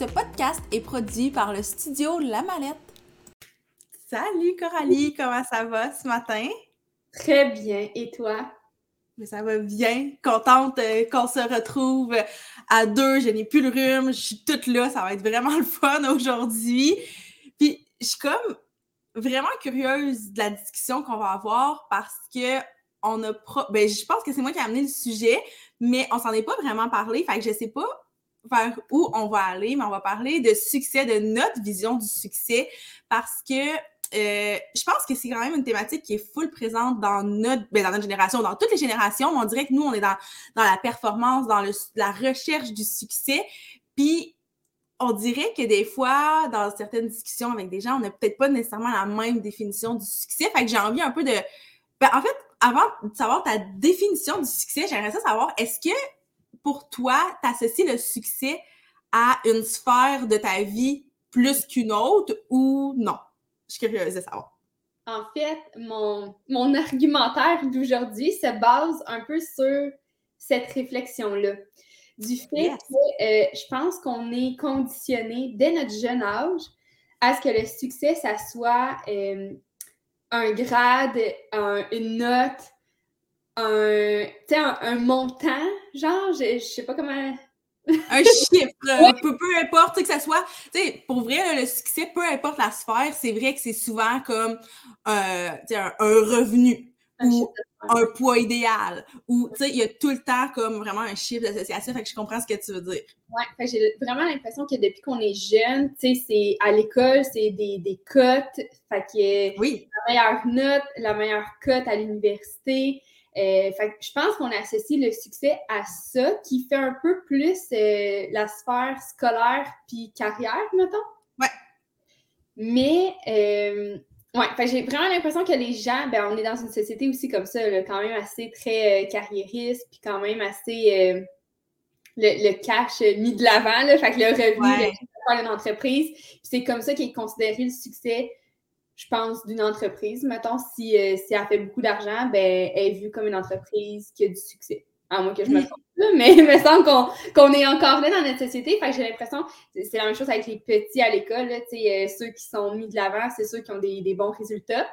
Ce podcast est produit par le studio La Mallette. Salut Coralie, comment ça va ce matin? Très bien, et toi? Mais ça va bien. Contente euh, qu'on se retrouve à deux. Je n'ai plus le rhume. Je suis toute là. Ça va être vraiment le fun aujourd'hui. Puis je suis comme vraiment curieuse de la discussion qu'on va avoir parce que on a ben, je pense que c'est moi qui ai amené le sujet, mais on s'en est pas vraiment parlé. Fait que je sais pas vers où on va aller, mais on va parler de succès, de notre vision du succès, parce que euh, je pense que c'est quand même une thématique qui est full présente dans notre, ben, dans notre génération, dans toutes les générations. On dirait que nous, on est dans, dans la performance, dans le, la recherche du succès. Puis, on dirait que des fois, dans certaines discussions avec des gens, on n'a peut-être pas nécessairement la même définition du succès. Fait que j'ai envie un peu de. Ben, en fait, avant de savoir ta définition du succès, j'aimerais ça savoir, est-ce que pour toi, tu associes le succès à une sphère de ta vie plus qu'une autre ou non? Je suis curieuse de savoir. En fait, mon, mon argumentaire d'aujourd'hui se base un peu sur cette réflexion-là. Du fait que euh, je pense qu'on est conditionné dès notre jeune âge à ce que le succès, ça soit euh, un grade, une note, un, un, un montant, genre, je, je sais pas comment un chiffre, peu, peu, importe que ça soit, tu sais, pour vrai, le succès, peu importe la sphère, c'est vrai que c'est souvent comme euh, un, un, revenu ou un poids idéal ou, tu sais, il y a tout le temps comme vraiment un chiffre d'association, fait que je comprends ce que tu veux dire. Ouais, j'ai vraiment l'impression que depuis qu'on est jeune, tu sais, c'est à l'école, c'est des, des cotes, fait que oui. la meilleure note, la meilleure cote à l'université, euh, je pense qu'on associe le succès à ça, qui fait un peu plus euh, la sphère scolaire puis carrière, mettons. Ouais. Mais, euh, ouais, j'ai vraiment l'impression que les gens, ben, on est dans une société aussi comme ça, quand même assez très carriériste, puis quand même assez le, cash mis de l'avant, fait que le revenu ouais. d'une entreprise. C'est comme ça qu'est considéré le succès je pense, d'une entreprise. Mettons, si, euh, si elle fait beaucoup d'argent, ben, elle est vue comme une entreprise qui a du succès. À moins que je me trompe, mais il me semble qu'on est encore là dans notre société. Fait que j'ai l'impression, c'est la même chose avec les petits à l'école. Euh, ceux qui sont mis de l'avant, c'est ceux qui ont des, bons résultats.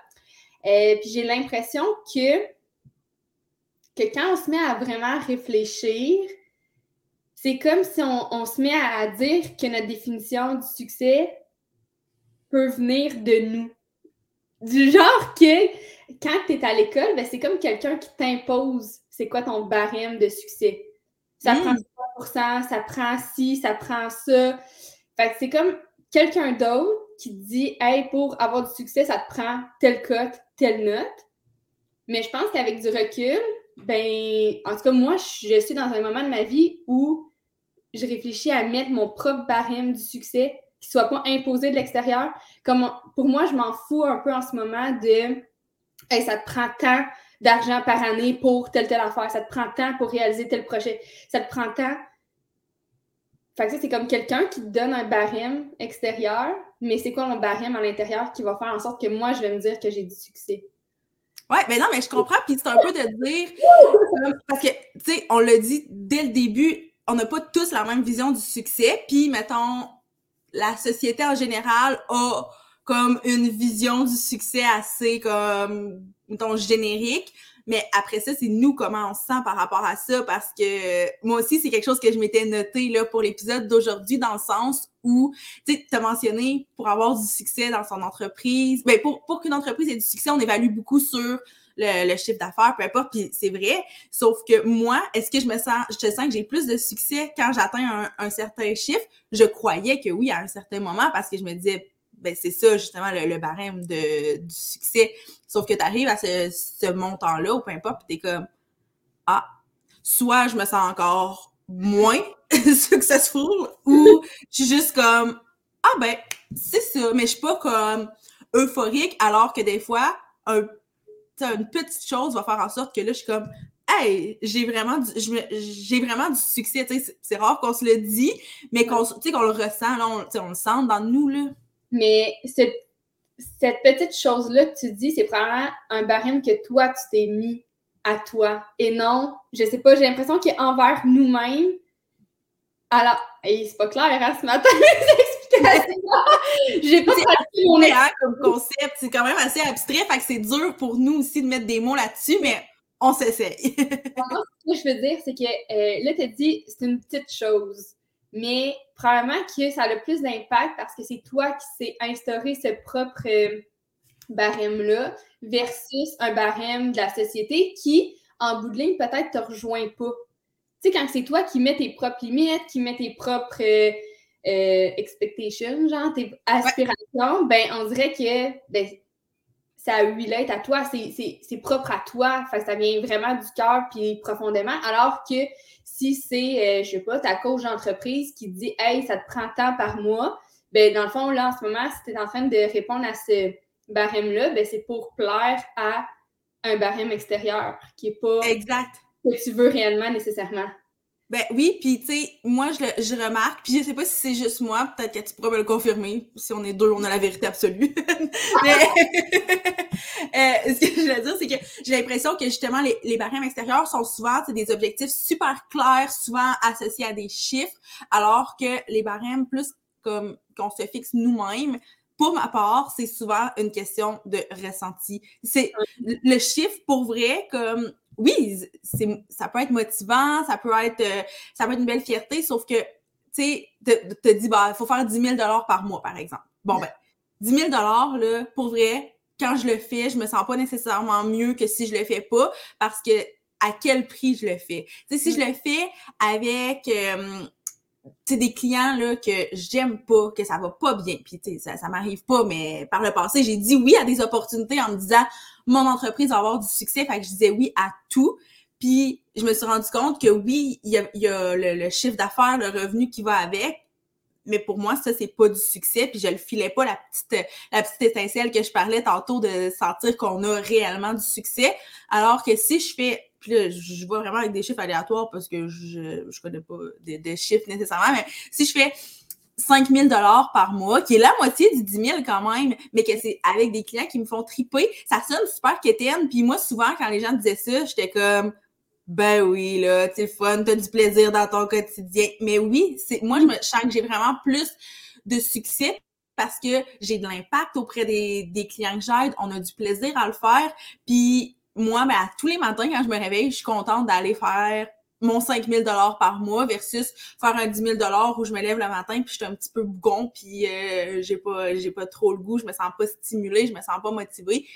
Euh, puis j'ai l'impression que, que quand on se met à vraiment réfléchir, c'est comme si on, on se met à dire que notre définition du succès peut venir de nous. Du genre que quand tu es à l'école, ben, c'est comme quelqu'un qui t'impose c'est quoi ton barème de succès. Ça prend 3%, mm. ça prend ci, ça prend ça. Fait que c'est comme quelqu'un d'autre qui dit Hey, pour avoir du succès, ça te prend telle cote, telle note. Mais je pense qu'avec du recul, ben, en tout cas, moi, je suis dans un moment de ma vie où je réfléchis à mettre mon propre barème du succès qui soit pas imposé de l'extérieur. Comme pour moi, je m'en fous un peu en ce moment de hey, ça te prend tant d'argent par année pour telle telle affaire, ça te prend tant pour réaliser tel projet, ça te prend tant. Fait que c'est comme quelqu'un qui te donne un barème extérieur, mais c'est quoi mon barème à l'intérieur qui va faire en sorte que moi, je vais me dire que j'ai du succès? Ouais, mais non, mais je comprends, puis c'est un peu de dire, parce que, tu sais, on l'a dit dès le début, on n'a pas tous la même vision du succès, puis mettons, la société en général a comme une vision du succès assez comme mettons générique. Mais après ça c'est nous comment on se sent par rapport à ça parce que moi aussi c'est quelque chose que je m'étais noté là pour l'épisode d'aujourd'hui dans le sens où tu as mentionné pour avoir du succès dans son entreprise ben pour pour qu'une entreprise ait du succès on évalue beaucoup sur le, chiffre d'affaires, peu importe, puis c'est vrai. Sauf que moi, est-ce que je me sens, je te sens que j'ai plus de succès quand j'atteins un, certain chiffre? Je croyais que oui, à un certain moment, parce que je me disais, ben c'est ça justement le, barème de, du succès. Sauf que tu arrives à ce, montant-là, ou peu importe, puis t'es comme, ah, soit je me sens encore moins successful ou je suis juste comme ah ben c'est ça mais je suis pas comme euphorique alors que des fois un une petite chose va faire en sorte que là je suis comme hey j'ai vraiment du, j'ai vraiment du succès c'est rare qu'on se le dit mais qu'on le ressent là on, le sent dans nous là mais cette, petite chose là que tu dis c'est probablement un barème que toi tu t'es mis à toi et non je sais pas j'ai l'impression qu'envers nous-mêmes alors, c'est pas clair hein, ce matin. J'ai pas hein, comme concept. C'est quand même assez abstrait, fait que c'est dur pour nous aussi de mettre des mots là-dessus, mais on s'essaye. ce que je veux dire, c'est que euh, là, tu as dit c'est une petite chose, mais probablement que ça a le plus d'impact parce que c'est toi qui s'est instauré ce propre euh, barème-là versus un barème de la société qui, en bout de ligne, peut-être te rejoint pas tu sais, quand c'est toi qui mets tes propres limites, qui mets tes propres euh, euh, expectations, genre tes aspirations, ben on dirait que ben, ça l'être à toi, c'est propre à toi, fait ça vient vraiment du cœur puis profondément, alors que si c'est, euh, je sais pas, ta coach d'entreprise qui dit « Hey, ça te prend tant par mois », ben dans le fond, là, en ce moment, si tu es en train de répondre à ce barème-là, ben c'est pour plaire à un barème extérieur qui est pas... Exact que tu veux réellement nécessairement. Ben oui, puis tu sais, moi je, je remarque, puis je sais pas si c'est juste moi, peut-être que tu pourrais me le confirmer. Si on est deux, on a la vérité absolue. Mais euh, ce que je veux dire, c'est que j'ai l'impression que justement les, les barèmes extérieurs sont souvent des objectifs super clairs, souvent associés à des chiffres, alors que les barèmes plus comme qu'on se fixe nous-mêmes, pour ma part, c'est souvent une question de ressenti. C'est le chiffre pour vrai, comme oui, c'est, ça peut être motivant, ça peut être, euh, ça peut être une belle fierté, sauf que, tu sais, te, te dis, bah, il faut faire 10 000 par mois, par exemple. Bon, ben, 10 000 là, pour vrai, quand je le fais, je me sens pas nécessairement mieux que si je le fais pas, parce que à quel prix je le fais? Tu sais, si je le fais avec, euh, tu des clients là que j'aime pas, que ça va pas bien, puis tu sais, ça, ça m'arrive pas, mais par le passé, j'ai dit oui à des opportunités en me disant mon entreprise va avoir du succès, fait que je disais oui à tout. Puis je me suis rendu compte que oui, il y a, le, chiffre d'affaires, le revenu qui va avec, mais pour moi, ça, c'est pas du succès, puis je le filais pas la petite, la petite étincelle que je parlais tantôt de sentir qu'on a réellement du succès. Alors que si je fais puis là, je vois vraiment avec des chiffres aléatoires parce que je, je connais pas des, chiffres nécessairement, mais si je fais 5 000 par mois, qui est la moitié du 10 000 quand même, mais que c'est avec des clients qui me font triper, ça sonne super quétaine. Puis moi, souvent, quand les gens disaient ça, j'étais comme, ben oui, là, c'est fun, t'as du plaisir dans ton quotidien. Mais oui, c'est moi, je me sens que j'ai vraiment plus de succès parce que j'ai de l'impact auprès des, des clients que j'aide. On a du plaisir à le faire. Puis moi, ben, tous les matins, quand je me réveille, je suis contente d'aller faire mon 5000 dollars par mois versus faire un 10 000 dollars où je me lève le matin puis je suis un petit peu bougon puis euh, j'ai pas j'ai pas trop le goût, je me sens pas stimulée, je me sens pas motivée.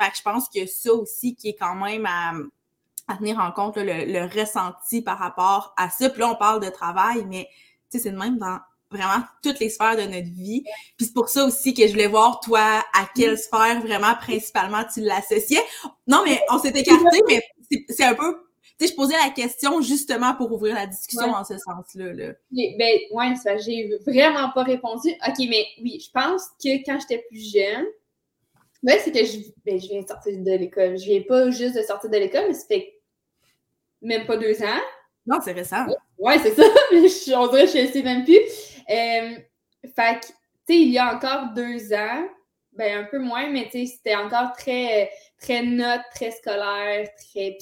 Fait que je pense que ça aussi qui est quand même à, tenir en compte le, ressenti par rapport à ça. Puis là, on parle de travail, mais tu sais, c'est le même dans vraiment toutes les sphères de notre vie. Puis c'est pour ça aussi que je voulais voir, toi, à quelle sphère vraiment principalement tu l'associais. Non, mais on s'est écarté, mais c'est un peu... Tu sais, je posais la question justement pour ouvrir la discussion en ce sens-là. Là. Ben, ouais, ça, j'ai vraiment pas répondu. OK, mais oui, je pense que quand j'étais plus jeune, ben, c'est que je, ben, je viens de sortir de l'école. Je viens pas juste de sortir de l'école, mais ça fait même pas deux ans. Non, c'est récent. Ouais, c'est ça. on dirait que je sais même plus. Euh, fait que, tu sais, il y a encore deux ans, ben un peu moins, mais tu sais, c'était encore très, très note, très scolaire, très.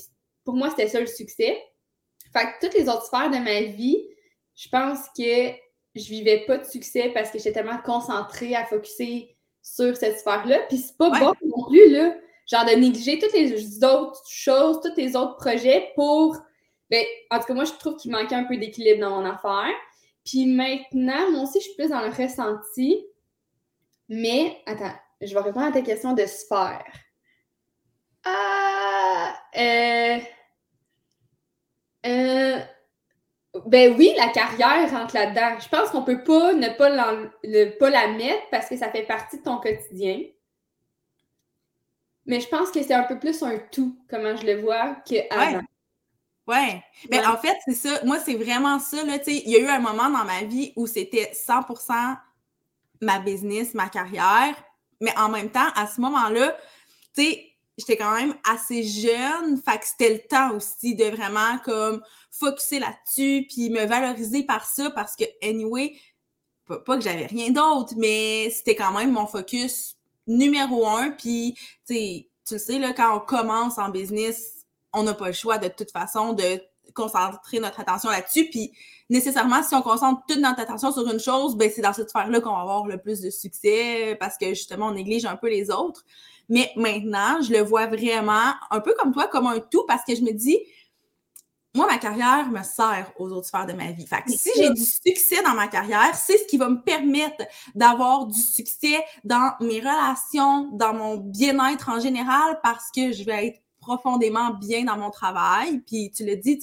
Pour moi, c'était ça le succès. Fait que toutes les autres sphères de ma vie, je pense que je vivais pas de succès parce que j'étais tellement concentrée à focuser sur cette sphère-là. Puis c'est pas bon non plus, là. Genre de négliger toutes les autres choses, tous les autres projets pour. Ben, en tout cas, moi, je trouve qu'il manquait un peu d'équilibre dans mon affaire. Puis maintenant, moi aussi, je suis plus dans le ressenti. Mais, attends, je vais répondre à ta question de sphère. Ah, euh, euh, ben oui, la carrière rentre là-dedans. Je pense qu'on peut pas ne pas, pas la mettre parce que ça fait partie de ton quotidien. Mais je pense que c'est un peu plus un tout, comment je le vois, qu'avant. Ouais. Mais en fait, c'est ça. Moi, c'est vraiment ça. Là, il y a eu un moment dans ma vie où c'était 100% ma business, ma carrière. Mais en même temps, à ce moment-là, tu sais, j'étais quand même assez jeune. Fait que c'était le temps aussi de vraiment comme focuser là-dessus puis me valoriser par ça parce que, anyway, pas, que j'avais rien d'autre, mais c'était quand même mon focus numéro un. Puis, tu sais, tu sais, là, quand on commence en business, on n'a pas le choix de toute façon de concentrer notre attention là-dessus. Puis nécessairement, si on concentre toute notre attention sur une chose, ben c'est dans cette sphère-là qu'on va avoir le plus de succès parce que justement, on néglige un peu les autres. Mais maintenant, je le vois vraiment un peu comme toi, comme un tout, parce que je me dis, moi, ma carrière me sert aux autres sphères de ma vie. Fait que si j'ai du succès dans ma carrière, c'est ce qui va me permettre d'avoir du succès dans mes relations, dans mon bien-être en général, parce que je vais être profondément bien dans mon travail. Puis tu le dis,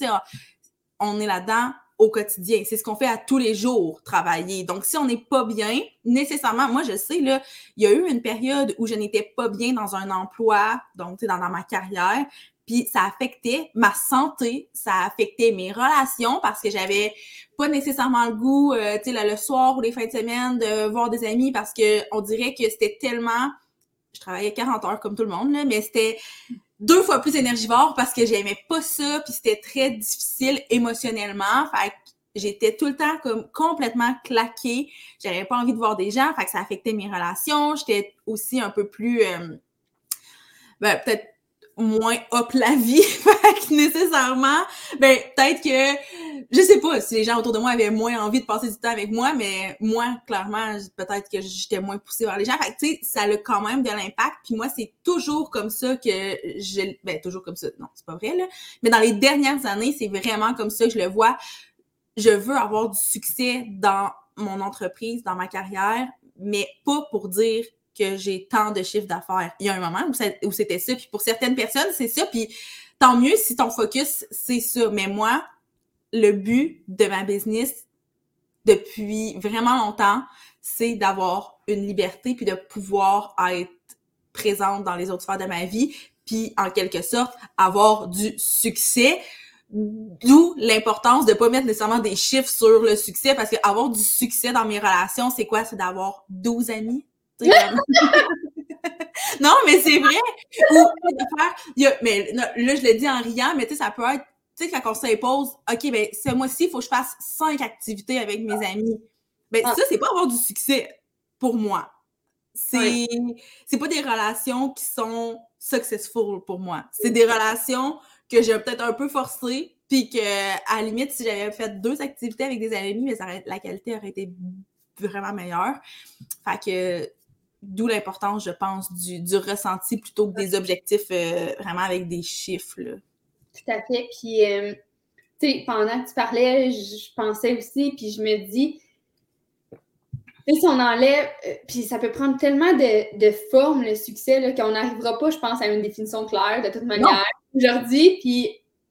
on est là-dedans au quotidien. C'est ce qu'on fait à tous les jours, travailler. Donc, si on n'est pas bien, nécessairement, moi, je sais, là, il y a eu une période où je n'étais pas bien dans un emploi, donc, dans, dans ma carrière, puis ça affectait ma santé, ça affectait mes relations parce que j'avais pas nécessairement le goût, euh, tu sais, le soir ou les fins de semaine de voir des amis parce que on dirait que c'était tellement... Je travaillais 40 heures comme tout le monde, là, mais c'était deux fois plus énergivore parce que j'aimais pas ça, puis c'était très difficile émotionnellement. Fait que j'étais tout le temps comme complètement claquée. J'avais pas envie de voir des gens, fait que ça affectait mes relations. J'étais aussi un peu plus euh, ben, peut-être moins hop la vie. fait que nécessairement, ben peut-être que je sais pas si les gens autour de moi avaient moins envie de passer du temps avec moi, mais moi, clairement, peut-être que j'étais moins poussée vers les gens. Fait tu sais, ça a quand même de l'impact. Puis moi, c'est toujours comme ça que je. Ben, toujours comme ça. Non, c'est pas vrai, là. Mais dans les dernières années, c'est vraiment comme ça que je le vois. Je veux avoir du succès dans mon entreprise, dans ma carrière, mais pas pour dire que j'ai tant de chiffres d'affaires. Il y a un moment où, c'était ça. Puis pour certaines personnes, c'est ça. Puis tant mieux si ton focus, c'est ça. Mais moi, le but de ma business depuis vraiment longtemps, c'est d'avoir une liberté puis de pouvoir être présente dans les autres sphères de ma vie, puis en quelque sorte avoir du succès. D'où l'importance de pas mettre nécessairement des chiffres sur le succès parce que avoir du succès dans mes relations, c'est quoi? C'est d'avoir 12 amis, non, mais c'est vrai. mais là, je le dis en riant, mais tu sais, ça peut être, tu sais, quand on s'impose, OK, ben, ce mois-ci, il faut que je fasse cinq activités avec mes amis. Ben, ah. ça, c'est pas avoir du succès pour moi. C'est, c'est pas des relations qui sont successful pour moi. C'est des relations que j'ai peut-être un peu forcées, puis que, à la limite, si j'avais fait deux activités avec des amis, mais ça la qualité aurait été vraiment meilleure. Fait que D'où l'importance, je pense, du, ressenti plutôt que des objectifs euh, vraiment avec des chiffres. Tout à fait. Puis, euh, tu sais, pendant que tu parlais, je, pensais aussi, puis je me dis, si on enlève, euh, puis ça peut prendre tellement de, de forme, le succès, qu'on n'arrivera pas, je pense, à une définition claire de toute manière aujourd'hui. Puis,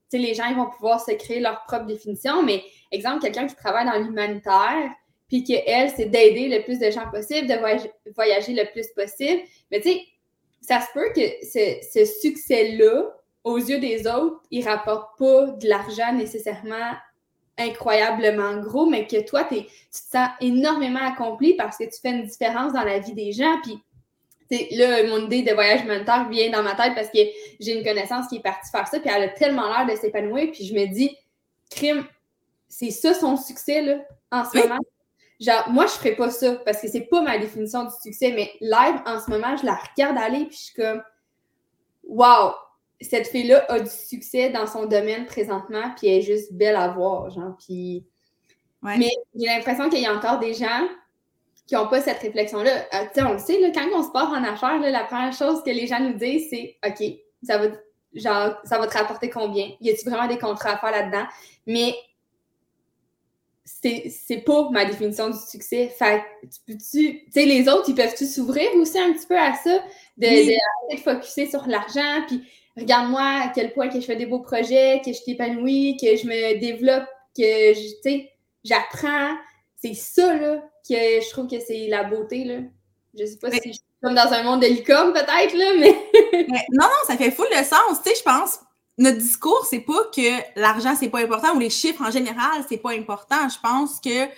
tu sais, les gens, ils vont pouvoir se créer leur propre définition. Mais, exemple, quelqu'un qui travaille dans l'humanitaire, puis qu'elle, c'est d'aider le plus de gens possible, de voyager, le plus possible. Mais tu sais, ça se peut que ce, succès-là, aux yeux des autres, il rapporte pas de l'argent nécessairement incroyablement gros, mais que toi, tu te sens énormément accompli parce que tu fais une différence dans la vie des gens. Puis là, mon idée de voyage humanitaire vient dans ma tête parce que j'ai une connaissance qui est partie faire ça, puis elle a tellement l'air de s'épanouir, puis je me dis, crime, c'est ça son succès, là, en ce moment? Genre, moi, je ferais pas ça parce que c'est pas ma définition du succès, mais live, en ce moment, je la regarde aller puis je suis comme, wow, cette fille-là a du succès dans son domaine présentement puis elle est juste belle à voir, genre, puis... Mais j'ai l'impression qu'il y a encore des gens qui n'ont pas cette réflexion-là. Euh, tu sais, on le sait, là, quand on se part en affaires, là, la première chose que les gens nous disent, c'est OK, ça va, genre, ça va te rapporter combien? Y a-t-il vraiment des contrats à faire là-dedans? Mais c'est pas ma définition du succès. Fait tu peux-tu. Tu sais, les autres, ils peuvent-tu s'ouvrir aussi un petit peu à ça? De, oui. de, focuser sur l'argent, puis regarde-moi à quel point que je fais des beaux projets, que je t'épanouis, que je me développe, que je, tu sais, j'apprends. C'est ça, là, que je trouve que c'est la beauté, là. Je sais pas si je suis comme dans un monde de licorne, peut-être, là, mais... mais... Non, non, ça fait full de sens, tu sais, je pense notre discours, c'est pas que l'argent, c'est pas important ou les chiffres en général, c'est pas important. Je pense que, tu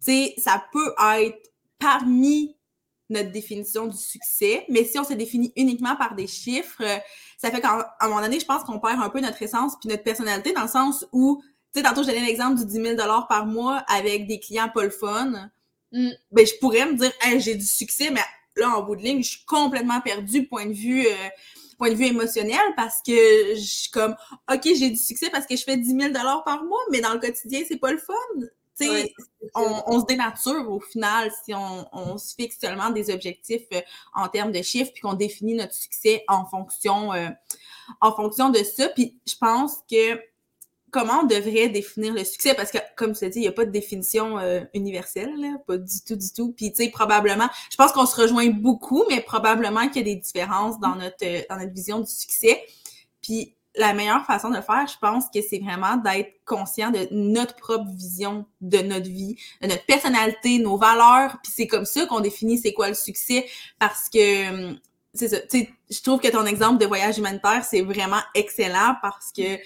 sais, ça peut être parmi notre définition du succès, mais si on se définit uniquement par des chiffres, ça fait qu'à un moment donné, je pense qu'on perd un peu notre essence puis notre personnalité dans le sens où, tu sais, tantôt, je donnais l'exemple du 10 000 par mois avec des clients pas le fun. Mm. Ben, je pourrais me dire, hey, j'ai du succès, mais là, en bout de ligne, je suis complètement perdue, point de vue, euh, point de vue émotionnel, parce que je suis comme, OK, j'ai du succès parce que je fais 10 000 par mois, mais dans le quotidien, c'est pas le fun. on, se dénature au final si on, se fixe seulement des objectifs euh, en termes de chiffres, puis qu'on définit notre succès en fonction, euh, en fonction de ça. Puis je pense que comment on devrait définir le succès? Parce que, comme tu l'as dit, il n'y a pas de définition euh, universelle, là, pas du tout, du tout. Puis, tu sais, probablement, je pense qu'on se rejoint beaucoup, mais probablement qu'il y a des différences dans notre, euh, dans notre vision du succès. Puis, la meilleure façon de faire, je pense que c'est vraiment d'être conscient de notre propre vision de notre vie, de notre personnalité, nos valeurs. Puis, c'est comme ça qu'on définit c'est quoi le succès, parce que hum, c'est ça. Tu sais, je trouve que ton exemple de voyage humanitaire, c'est vraiment excellent parce que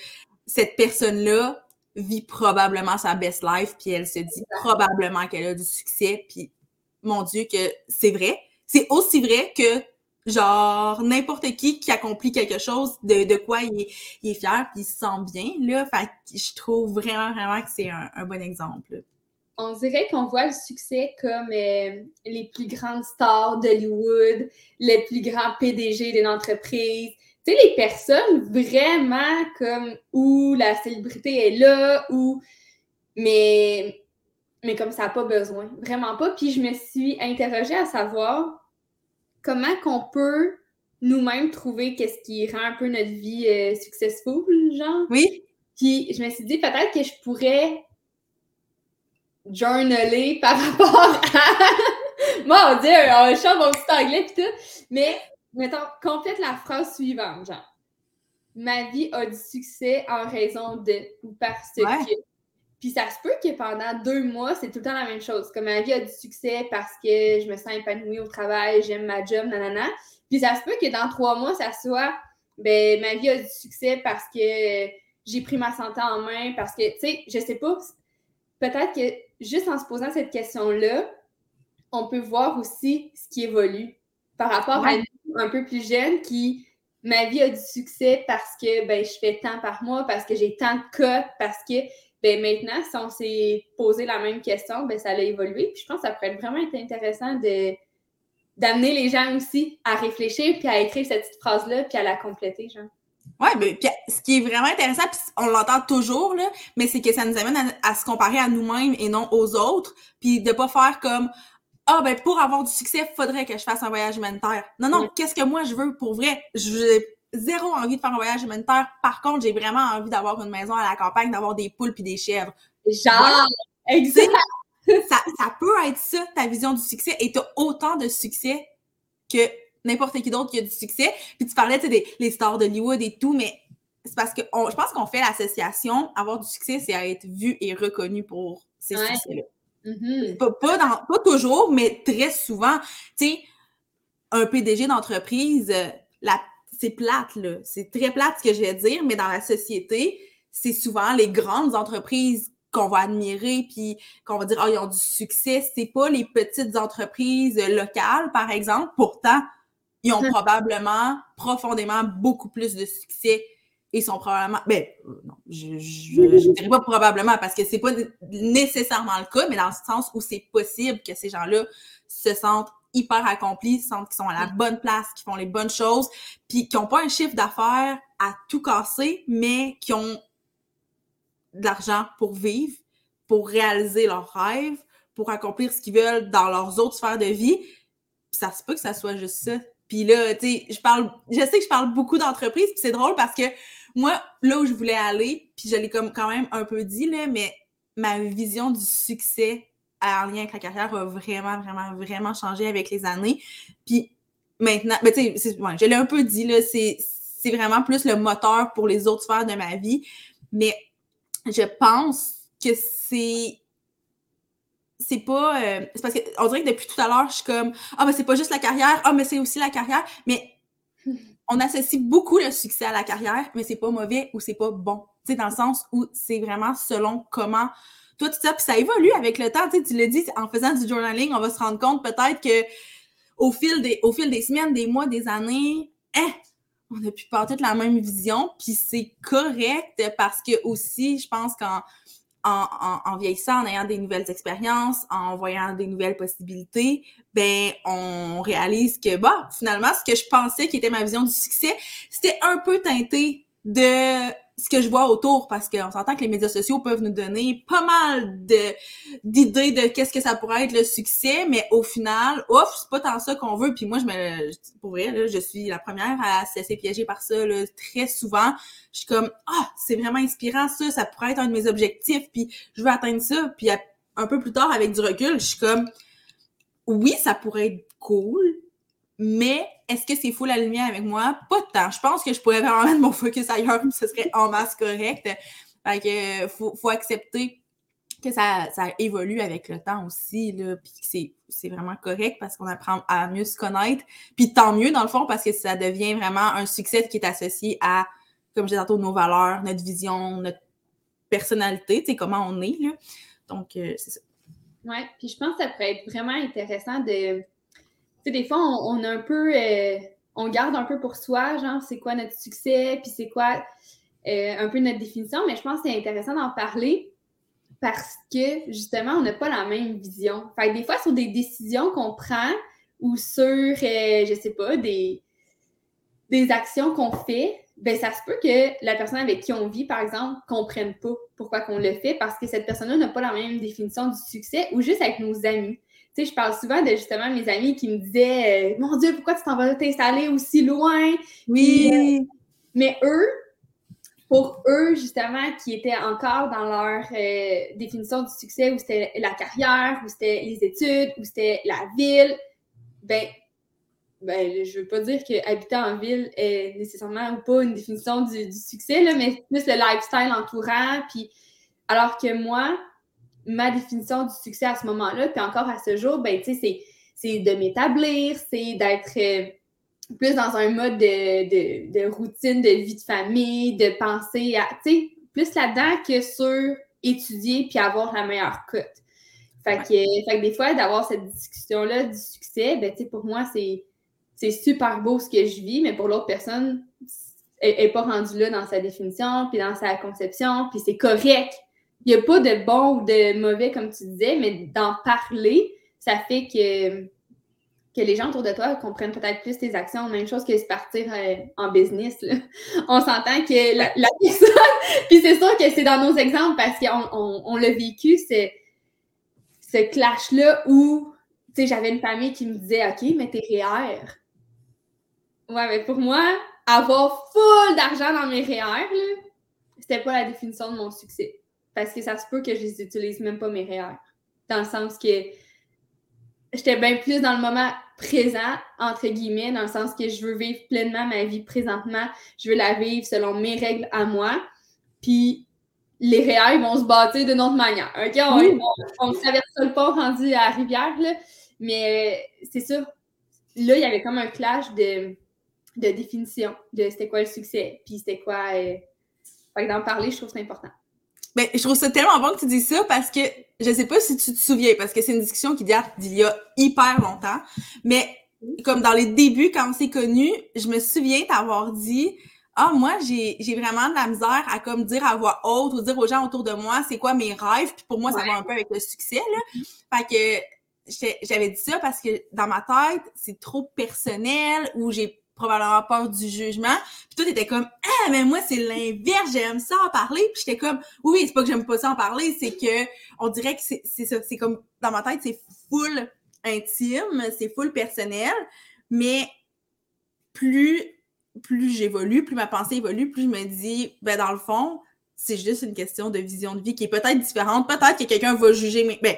cette personne-là vit probablement sa best life, puis elle se dit probablement qu'elle a du succès, puis mon Dieu, que c'est vrai. C'est aussi vrai que, genre, n'importe qui qui accomplit quelque chose, de, de quoi il est, fier, puis il se sent bien, là. Fait je trouve vraiment, vraiment que c'est un, bon exemple. On dirait qu'on voit le succès comme euh, les plus grandes stars d'Hollywood, les plus grands PDG d'une entreprise, tu sais, les personnes vraiment comme où la célébrité est là, ou mais, mais comme ça n'a pas besoin. Vraiment pas. Puis je me suis interrogée à savoir comment qu'on peut nous-mêmes trouver qu'est-ce qui rend un peu notre vie euh, successful, genre. Oui. Puis je me suis dit peut-être que je pourrais journaler par rapport à. Mon Dieu, on chante mon petit anglais pis tout. Mais mettons, complète la phrase suivante, genre. Ma vie a du succès en raison de ou parce que. Puis ça se peut que pendant deux mois, c'est tout le temps la même chose. Comme ma vie a du succès parce que je me sens épanouie au travail, j'aime ma job, nanana. Puis ça se peut que dans trois mois, ça soit ben ma vie a du succès parce que j'ai pris ma santé en main, parce que, tu sais, je sais pas, peut-être que juste en se posant cette question-là, on peut voir aussi ce qui évolue par rapport à un peu plus jeune qui ma vie a du succès parce que ben, je fais tant par mois, parce que j'ai tant de cotes, parce que ben, maintenant, si on s'est posé la même question, ben, ça a évolué. Puis je pense que ça pourrait vraiment être intéressant d'amener les gens aussi à réfléchir puis à écrire cette petite phrase-là puis à la compléter, genre. Oui, puis ce qui est vraiment intéressant, puis on l'entend toujours, là, mais c'est que ça nous amène à, à se comparer à nous-mêmes et non aux autres, puis de pas faire comme ah ben pour avoir du succès, il faudrait que je fasse un voyage humanitaire. Non, non, qu'est-ce que moi je veux pour vrai? J'ai zéro envie de faire un voyage humanitaire. Par contre, j'ai vraiment envie d'avoir une maison à la campagne, d'avoir des poules puis des chèvres. Genre, exact. Ça, ça peut être ça, ta vision du succès, et tu as autant de succès que n'importe qui d'autre qui a du succès. Puis tu parlais, tu sais, des les stars d'Hollywood et tout, mais c'est parce que je pense qu'on fait l'association, avoir du succès, c'est être vu et reconnu pour ces succès-là. Mm-hmm. Pas, dans, pas, toujours, mais très souvent. Tu sais, un PDG d'entreprise, euh, c'est plate, là. C'est très plate ce que je vais dire, mais dans la société, c'est souvent les grandes entreprises qu'on va admirer puis qu'on va dire oh, ils ont du succès, c'est pas les petites entreprises locales par exemple, pourtant ils ont mm-hmm. probablement profondément beaucoup plus de succès et sont probablement. Ben, euh, non, je ne dirais pas probablement parce que c'est pas nécessairement le cas, mais dans le sens où c'est possible que ces gens-là se sentent hyper accomplis, sentent qu'ils sont à la bonne place, qu'ils font les bonnes choses, puis qui n'ont pas un chiffre d'affaires à tout casser, mais qui ont de l'argent pour vivre, pour réaliser leurs rêves, pour accomplir ce qu'ils veulent dans leurs autres sphères de vie. ça se peut que ça soit juste ça. Puis là, tu sais, je parle, je sais que je parle beaucoup d'entreprises, puis c'est drôle parce que moi, là où je voulais aller, puis je l'ai comme quand même un peu dit, là, mais ma vision du succès en lien avec la carrière a vraiment, vraiment, vraiment changé avec les années. Puis maintenant, ben, tu sais, je l'ai un peu dit, là, c'est vraiment plus le moteur pour les autres sphères de ma vie. Mais je pense que c'est c'est pas euh, c'est parce qu'on dirait que depuis tout à l'heure je suis comme ah mais c'est pas juste la carrière ah mais c'est aussi la carrière mais on associe beaucoup le succès à la carrière, mais c'est pas mauvais ou c'est pas bon. Tu sais, dans le sens où c'est vraiment selon comment toi, tout ça, puis ça évolue avec le temps. Tu sais, tu l'as dit, en faisant du journaling, on va se rendre compte peut-être que au fil des, au fil des semaines, des mois, des années, hein, on n'a plus pas toute la même vision, puis c'est correct parce que aussi, je pense qu'en en, vieillissant, en ayant des nouvelles expériences, en voyant des nouvelles possibilités, ben on réalise que bah finalement ce que je pensais qui était ma vision du succès, c'était un peu teinté de ce que je vois autour parce qu'on s'entend que les médias sociaux peuvent nous donner pas mal de d'idées de qu'est-ce que ça pourrait être le succès, mais au final, ouf, c'est pas tant ça qu'on veut. Puis moi, je me, pour vrai, là, je suis la première à se laisser piéger par ça là, très souvent. Je suis comme ah, c'est vraiment inspirant ça, ça pourrait être un de mes objectifs, puis je veux atteindre ça. Puis un peu plus tard, avec du recul, je suis comme oui, ça pourrait être cool, mais est-ce que c'est full aligné avec moi? Pas de temps. Je pense que je pourrais vraiment mettre mon focus ailleurs, mais ce serait en masse correct. Fait que euh, faut, accepter que ça, ça, évolue avec le temps aussi, là, puis c'est vraiment correct parce qu'on apprend à mieux se connaître. Puis tant mieux, dans le fond, parce que ça devient vraiment un succès qui est associé à, comme j'ai tantôt, nos valeurs, notre vision, notre personnalité, tu sais, comment on est, là. Donc, euh, c'est ça. Oui, puis je pense que ça pourrait être vraiment intéressant de des fois, on, a un peu, euh, on garde un peu pour soi, genre, c'est quoi notre succès, puis c'est quoi euh, un peu notre définition, mais je pense que c'est intéressant d'en parler parce que, justement, on n'a pas la même vision. Fait des fois, sur des décisions qu'on prend ou sur, euh, je sais pas, des, des actions qu'on fait, ben ça se peut que la personne avec qui on vit, par exemple, comprenne pas pourquoi qu'on le fait parce que cette personne-là n'a pas la même définition du succès ou juste avec nos amis. Tu sais, je parle souvent de justement mes amis qui me disaient euh, Mon Dieu, pourquoi tu t'en vas t'installer aussi loin? Oui. Euh, mais eux, pour eux, justement, qui étaient encore dans leur euh, définition du succès, où c'était la carrière, où c'était les études, où c'était la ville, ben, ben, je veux pas dire que habiter en ville est nécessairement ou pas une définition du, du succès, là, mais plus le lifestyle entourant. Puis, alors que moi, ma définition du succès à ce moment-là, puis encore à ce jour, ben, tu sais, c'est de m'établir, c'est d'être euh, plus dans un mode de, routine, de vie de famille, de penser à, tu sais, plus là-dedans que sur étudier puis avoir la meilleure cote. Fait que, des fois, d'avoir cette discussion-là du succès, ben, tu sais, pour moi, c'est super beau ce que je vis, mais pour l'autre personne, elle n'est pas rendue là dans sa définition, puis dans sa conception, puis c'est correct il n'y a pas de bon ou de mauvais, comme tu disais, mais d'en parler, ça fait que, que les gens autour de toi comprennent peut-être plus tes actions. Même chose que se partir euh, en business. On s'entend que la, personne, puis c'est sûr que c'est dans nos exemples parce qu'on on, l'a vécu, ce, ce clash-là où, j'avais une famille qui me disait, OK, mais t'es REER. Ouais, mais pour moi, avoir full d'argent dans mes REER, c'était pas la définition de mon succès. Parce que ça se peut que je les utilise même pas mes REER. Dans le sens que j'étais bien plus dans le moment présent, entre guillemets, dans le sens que je veux vivre pleinement ma vie présentement. Je veux la vivre selon mes règles à moi. Puis les REER vont se bâtir d'une autre manière. OK? On, traverse le pont rendu à Rivière, là. Mais euh, c'est ça. Là, il y avait comme un clash de, de définition de c'était quoi le succès, puis c'était quoi. Euh... Fait d'en parler, je trouve que c'est important. Ben, je trouve ça tellement bon que tu dis ça parce que je sais pas si tu te souviens, parce que c'est une discussion qui date d'il y a hyper longtemps, mais comme dans les débuts, quand on s'est connus, je me souviens t'avoir dit Ah, moi, j'ai vraiment de la misère à comme dire à voix haute ou dire aux gens autour de moi c'est quoi mes rêves, puis pour moi, ça va un peu avec le succès, là. Fait que j'avais dit ça parce que dans ma tête, c'est trop personnel ou j'ai probablement peur du jugement. Puis toi, t'étais comme Ah, mais moi, c'est l'inverse, j'aime ça en parler. Puis j'étais comme Oui, oui, c'est pas que j'aime pas ça en parler, c'est que on dirait que c'est ça. C'est comme dans ma tête, c'est full intime, c'est full personnel, mais plus plus j'évolue, plus ma pensée évolue, plus je me dis, ben dans le fond, c'est juste une question de vision de vie qui est peut-être différente. Peut-être que quelqu'un va juger, mais ben,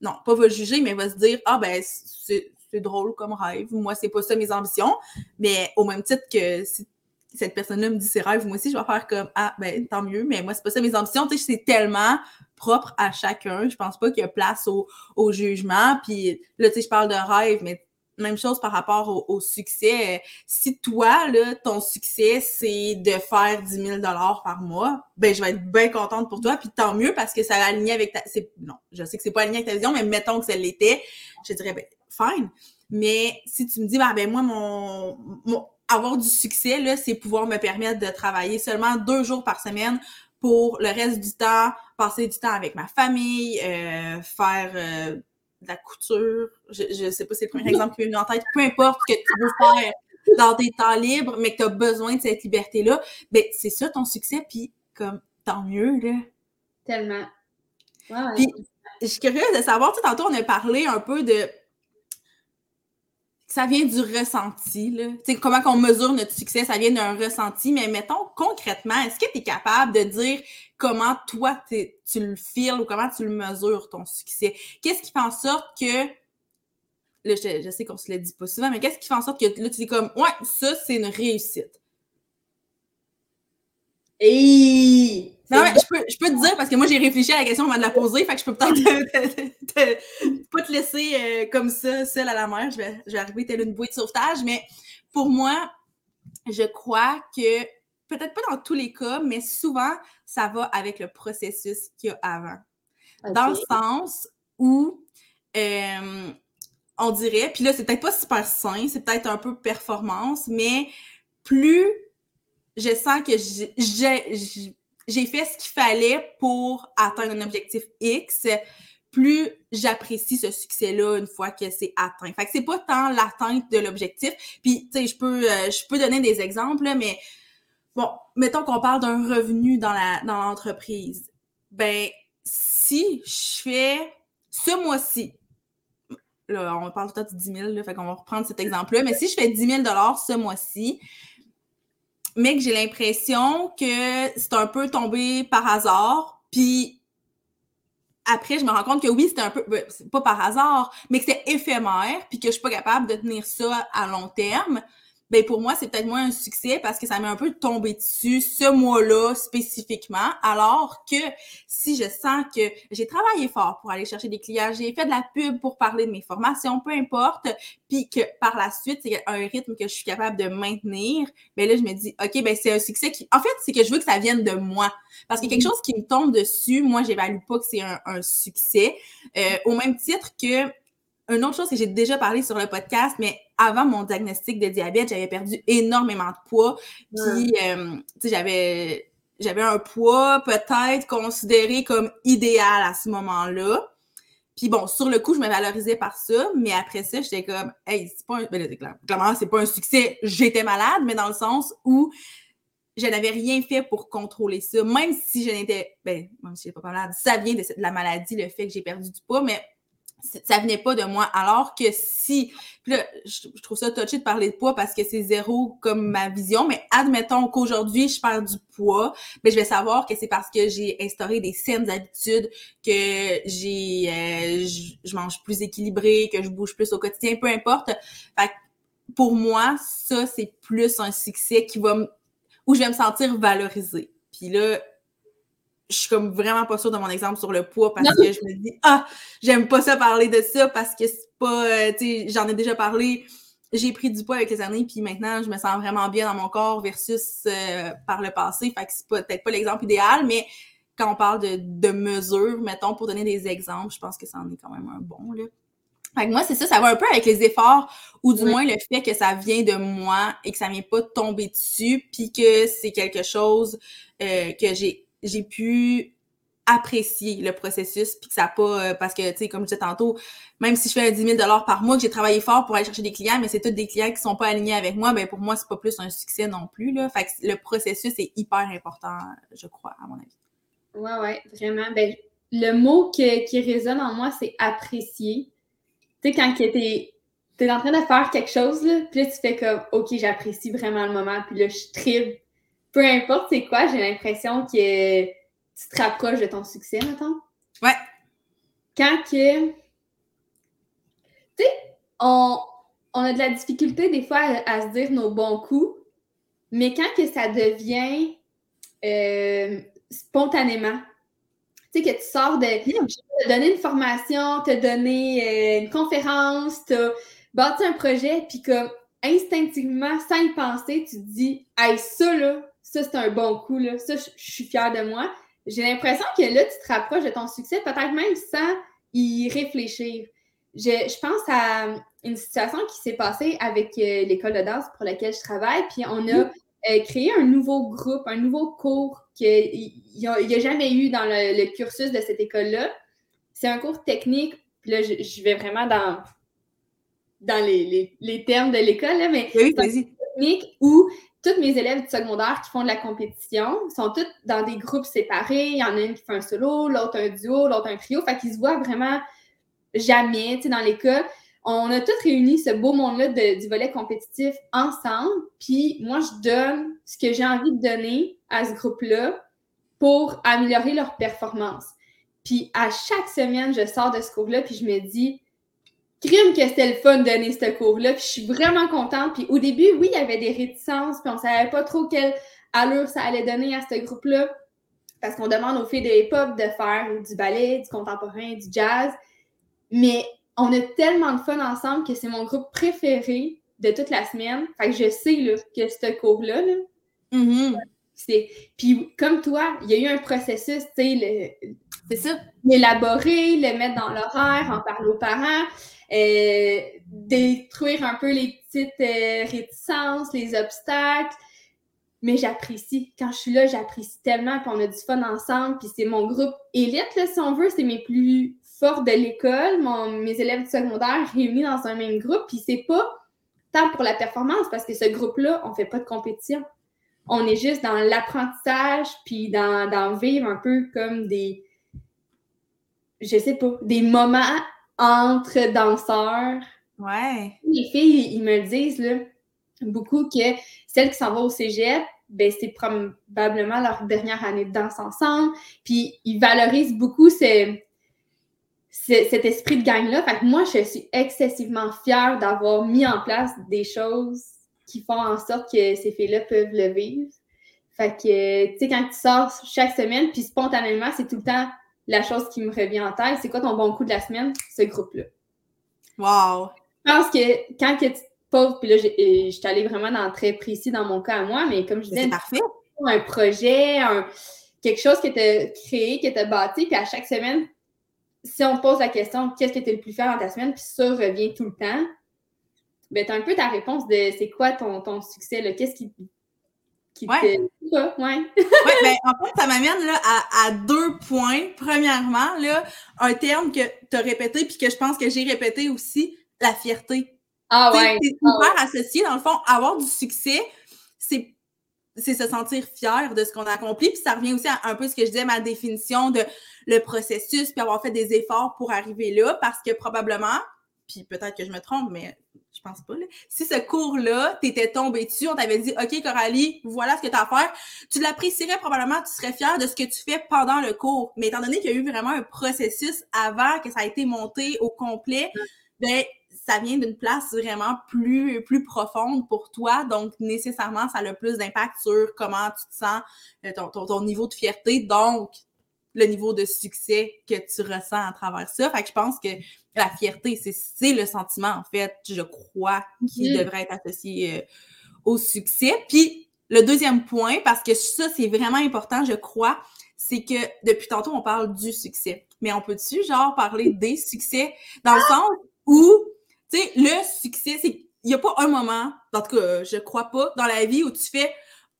non, pas va juger, mais va se dire, ah ben, c'est c'est drôle comme rêve. Moi, c'est pas ça mes ambitions. Mais au même titre que si cette personne-là me dit ses rêves, moi aussi, je vais faire comme Ah, ben tant mieux, mais moi, c'est pas ça mes ambitions. Tu sais, c'est tellement propre à chacun. Je pense pas qu'il y a place au, jugement. Puis là, tu sais, je parle de rêve, mais même chose par rapport au, succès. Si toi, là, ton succès, c'est de faire 10 000 par mois, ben je vais être bien contente pour toi, puis tant mieux parce que ça va aligner avec ta... Non, je sais que c'est pas aligné avec ta vision, mais mettons que ça l'était, je dirais, ben, fine. Mais si tu me dis, bah, ben moi, mon, mon avoir du succès, là, c'est pouvoir me permettre de travailler seulement deux jours par semaine pour le reste du temps, passer du temps avec ma famille, euh, faire euh, de la couture. Je, je sais pas si c'est le premier exemple qui m'est venu en tête. Peu importe ce que tu veux faire dans tes temps libres, mais que tu as besoin de cette liberté-là, ben c'est ça ton succès, puis comme tant mieux, là. Tellement. Puis, je suis curieuse de savoir, tu sais, tantôt on a parlé un peu de ça vient du ressenti. Là. comment qu'on mesure notre succès, ça vient d'un ressenti. Mais mettons, concrètement, est-ce que tu es capable de dire comment toi, tu le files ou comment tu le mesures, ton succès? Qu'est-ce qui fait en sorte que... Là, je, sais qu'on se le dit pas souvent, mais qu'est-ce qui fait en sorte que là, tu dis comme, ouais, ça, c'est une réussite? Et non, mais je peux, je peux te dire, parce que moi, j'ai réfléchi à la question avant de la poser, fait que je peux peut-être pas te laisser euh, comme ça, seule à la mer. Je vais, je vais arriver telle une bouée de sauvetage, mais pour moi, je crois que, peut-être pas dans tous les cas, mais souvent, ça va avec le processus qu'il y a avant. Dans le sens où, euh, on dirait, puis là, c'est peut-être pas super sain, c'est peut-être un peu performance, mais plus je sens que j'ai j'ai fait ce qu'il fallait pour atteindre un objectif X, plus j'apprécie ce succès-là une fois que c'est atteint. Fait que c'est pas tant l'atteinte de l'objectif. Puis, tu sais, je peux, euh, peux donner des exemples, mais bon, mettons qu'on parle d'un revenu dans dans l'entreprise. Ben, si je fais ce mois-ci, là, on parle tout à de 10 000, là, fait qu'on va reprendre cet exemple-là, mais si je fais 10 000 ce mois-ci, mais que j'ai l'impression que c'est un peu tombé par hasard. Puis après, je me rends compte que oui, c'était un peu, ben, pas par hasard, mais que c'est éphémère, puis que je suis pas capable de tenir ça à long terme ben pour moi, c'est peut-être moins un succès parce que ça m'est un peu tombé dessus ce mois-là spécifiquement. Alors que si je sens que j'ai travaillé fort pour aller chercher des clients, j'ai fait de la pub pour parler de mes formations, peu importe, puis que par la suite, c'est un rythme que je suis capable de maintenir, ben là, je me dis, OK, ben c'est un succès qui... En fait, c'est que je veux que ça vienne de moi. Parce que quelque mhm. chose qui me tombe dessus, moi, j'évalue pas que c'est un, un, succès. Euh, au même titre que une autre chose que j'ai déjà parlé sur le podcast, mais avant mon diagnostic de diabète, j'avais perdu énormément de poids. Puis, euh, tu sais, j'avais, j'avais un poids peut-être considéré comme idéal à ce moment-là. Puis bon, sur le coup, je me valorisais par ça, mais après ça, j'étais comme, hey, c'est pas un, ben clairement, c'est pas un succès, j'étais malade, mais dans le sens où je n'avais rien fait pour contrôler ça, même si je n'étais, ben, même si j'étais pas malade, ça vient de, de la maladie, le fait que j'ai perdu du poids, mais ça venait pas de moi. Alors que si, là, je, trouve ça touché de parler de poids parce que c'est zéro comme ma vision, mais admettons qu'aujourd'hui, je perds du poids, mais je vais savoir que c'est parce que j'ai instauré des saines habitudes, que j'ai, euh, je, mange plus équilibré, que je bouge plus au quotidien, peu importe. Fait pour moi, ça, c'est plus un succès qui va me, où je vais me sentir valorisée. Puis là, je suis comme vraiment pas sûre de mon exemple sur le poids parce que je me dis ah j'aime pas ça parler de ça parce que c'est pas euh, tu sais j'en ai déjà parlé. J'ai pris du poids avec les années puis maintenant je me sens vraiment bien dans mon corps versus euh, par le passé. Fait que c'est peut-être pas l'exemple idéal mais quand on parle de, de mesures mettons pour donner des exemples je pense que ça en est quand même un bon là. Fait que moi, c'est ça, ça va un peu avec les efforts, ou du moins le fait que ça vient de moi et que ça vient pas tomber dessus, puis que c'est quelque chose euh, que j'ai j'ai pu apprécier le processus, puis que ça n'a pas, euh, parce que, tu sais, comme je disais tantôt, même si je fais 10 000 par mois, que j'ai travaillé fort pour aller chercher des clients, mais c'est tous des clients qui sont pas alignés avec moi, ben pour moi, c'est pas plus un succès non plus, là. Fait que le processus est hyper important, je crois, à mon avis. Ouais, ouais, vraiment. Ben, le mot qui résonne en moi, c'est apprécier. Tu sais, quand tu es, en train de faire quelque chose, là, puis là, tu fais comme, OK, j'apprécie vraiment le moment, puis là, je tripe peu importe c'est quoi, j'ai l'impression que tu te rapproches de ton succès, maintenant. Ouais. Quand que. Tu sais, on, a de la difficulté des fois à, se dire nos bons coups, mais quand que ça devient euh, spontanément, tu sais, que tu sors de. Te donner une formation, te donner euh, une conférence, tu bâtis un projet, puis comme instinctivement, sans y penser, tu te dis, hey, ça là, ça c'est un bon coup, là, ça je suis fière de moi. J'ai l'impression que là, tu te rapproches de ton succès, peut-être même sans y réfléchir. Je, je pense à une situation qui s'est passée avec euh, l'école de danse pour laquelle je travaille, puis on a euh, créé un nouveau groupe, un nouveau cours qu'il n'y a, a, jamais eu dans le, le cursus de cette école-là. C'est un cours technique, puis là, je, je vais vraiment dans, dans les, les, les termes de l'école, mais oui, c'est un technique où tous mes élèves du secondaire qui font de la compétition sont tous dans des groupes séparés. Il y en a une qui fait un solo, l'autre un duo, l'autre un trio. Fait qu'ils se voient vraiment jamais, tu sais, dans l'école. On a tous réuni ce beau monde-là du volet compétitif ensemble. Puis moi, je donne ce que j'ai envie de donner à ce groupe-là pour améliorer leur performance. Puis à chaque semaine, je sors de ce cours-là, puis je me dis, crime que c'était le fun de donner ce cours-là. Puis je suis vraiment contente. Puis au début, oui, il y avait des réticences, puis on savait pas trop quelle allure ça allait donner à ce groupe-là. Parce qu'on demande aux filles de hip-hop de faire du ballet, du contemporain, du jazz. Mais on a tellement de fun ensemble que c'est mon groupe préféré de toute la semaine. Fait que je sais là, que ce cours-là, là, mm-hmm. c'est. Puis comme toi, il y a eu un processus, tu sais, c'est ça. L'élaborer, le mettre dans l'horaire, en parler aux parents. Euh, détruire un peu les petites euh, réticences, les obstacles. Mais j'apprécie. Quand je suis là, j'apprécie tellement qu'on a du fun ensemble. Puis c'est mon groupe élite, là, si on veut. C'est mes plus forts de l'école, mes élèves du secondaire réunis dans un même groupe. Puis c'est pas tant pour la performance, parce que ce groupe-là, on fait pas de compétition. On est juste dans l'apprentissage, puis dans, dans vivre un peu comme des, je sais pas, des moments entre danseurs. Ouais. Les filles, ils me disent là, beaucoup que celles qui s'en vont au cégep, ben, c'est probablement leur dernière année de danse ensemble. Puis ils valorisent beaucoup ce, cet esprit de gang-là. Fait que moi, je suis excessivement fière d'avoir mis en place des choses qui font en sorte que ces filles-là peuvent le vivre. Fait que, tu sais, quand tu sors chaque semaine, puis spontanément, c'est tout le temps la chose qui me revient en tête, c'est quoi ton bon coup de la semaine? Ce groupe-là? Wow! Je pense que quand que tu poses, puis là, je suis allée vraiment dans très précis dans mon cas à moi, mais comme je disais, un projet, un, quelque chose que tu as créé, que tu as bâti, puis à chaque semaine, si on te pose la question qu'est-ce que tu es le plus fier dans ta semaine, puis ça revient tout le temps, ben, tu as un peu ta réponse de c'est quoi ton, ton succès, qu'est-ce qui ouais. ouais. ouais ben, en fait, ça m'amène là, à, à, deux points. Premièrement, là, un terme que tu as répété puis que je pense que j'ai répété aussi, la fierté. Ah ouais. C'est ah hyper associé. Dans le fond, avoir du succès, c'est c'est se sentir fier de ce qu'on a accompli. Puis ça revient aussi à un peu ce que je disais, ma définition de le processus, puis avoir fait des efforts pour arriver là, parce que probablement, puis peut-être que je me trompe, mais je pense pas. Là. Si ce cours-là, tu étais tombé dessus, on t'avait dit OK, Coralie, voilà ce que tu as à faire, tu l'apprécierais probablement, tu serais fière de ce que tu fais pendant le cours. Mais étant donné qu'il y a eu vraiment un processus avant que ça a été monté au complet, ben ça vient d'une place vraiment plus, plus profonde pour toi. Donc, nécessairement, ça a le plus d'impact sur comment tu te sens, euh, ton, ton, ton niveau de fierté. Donc, le niveau de succès que tu ressens à travers ça. Fait que je pense que la fierté, c'est le sentiment, en fait, je crois, qui devrait être associé euh, au succès. Puis, le deuxième point, parce que ça, c'est vraiment important, je crois, c'est que depuis tantôt, on parle du succès. Mais on peut-tu, genre, parler des succès? Dans le sens où, tu sais, le succès, c'est. Il n'y a pas un moment, en tout cas, je crois pas, dans la vie où tu fais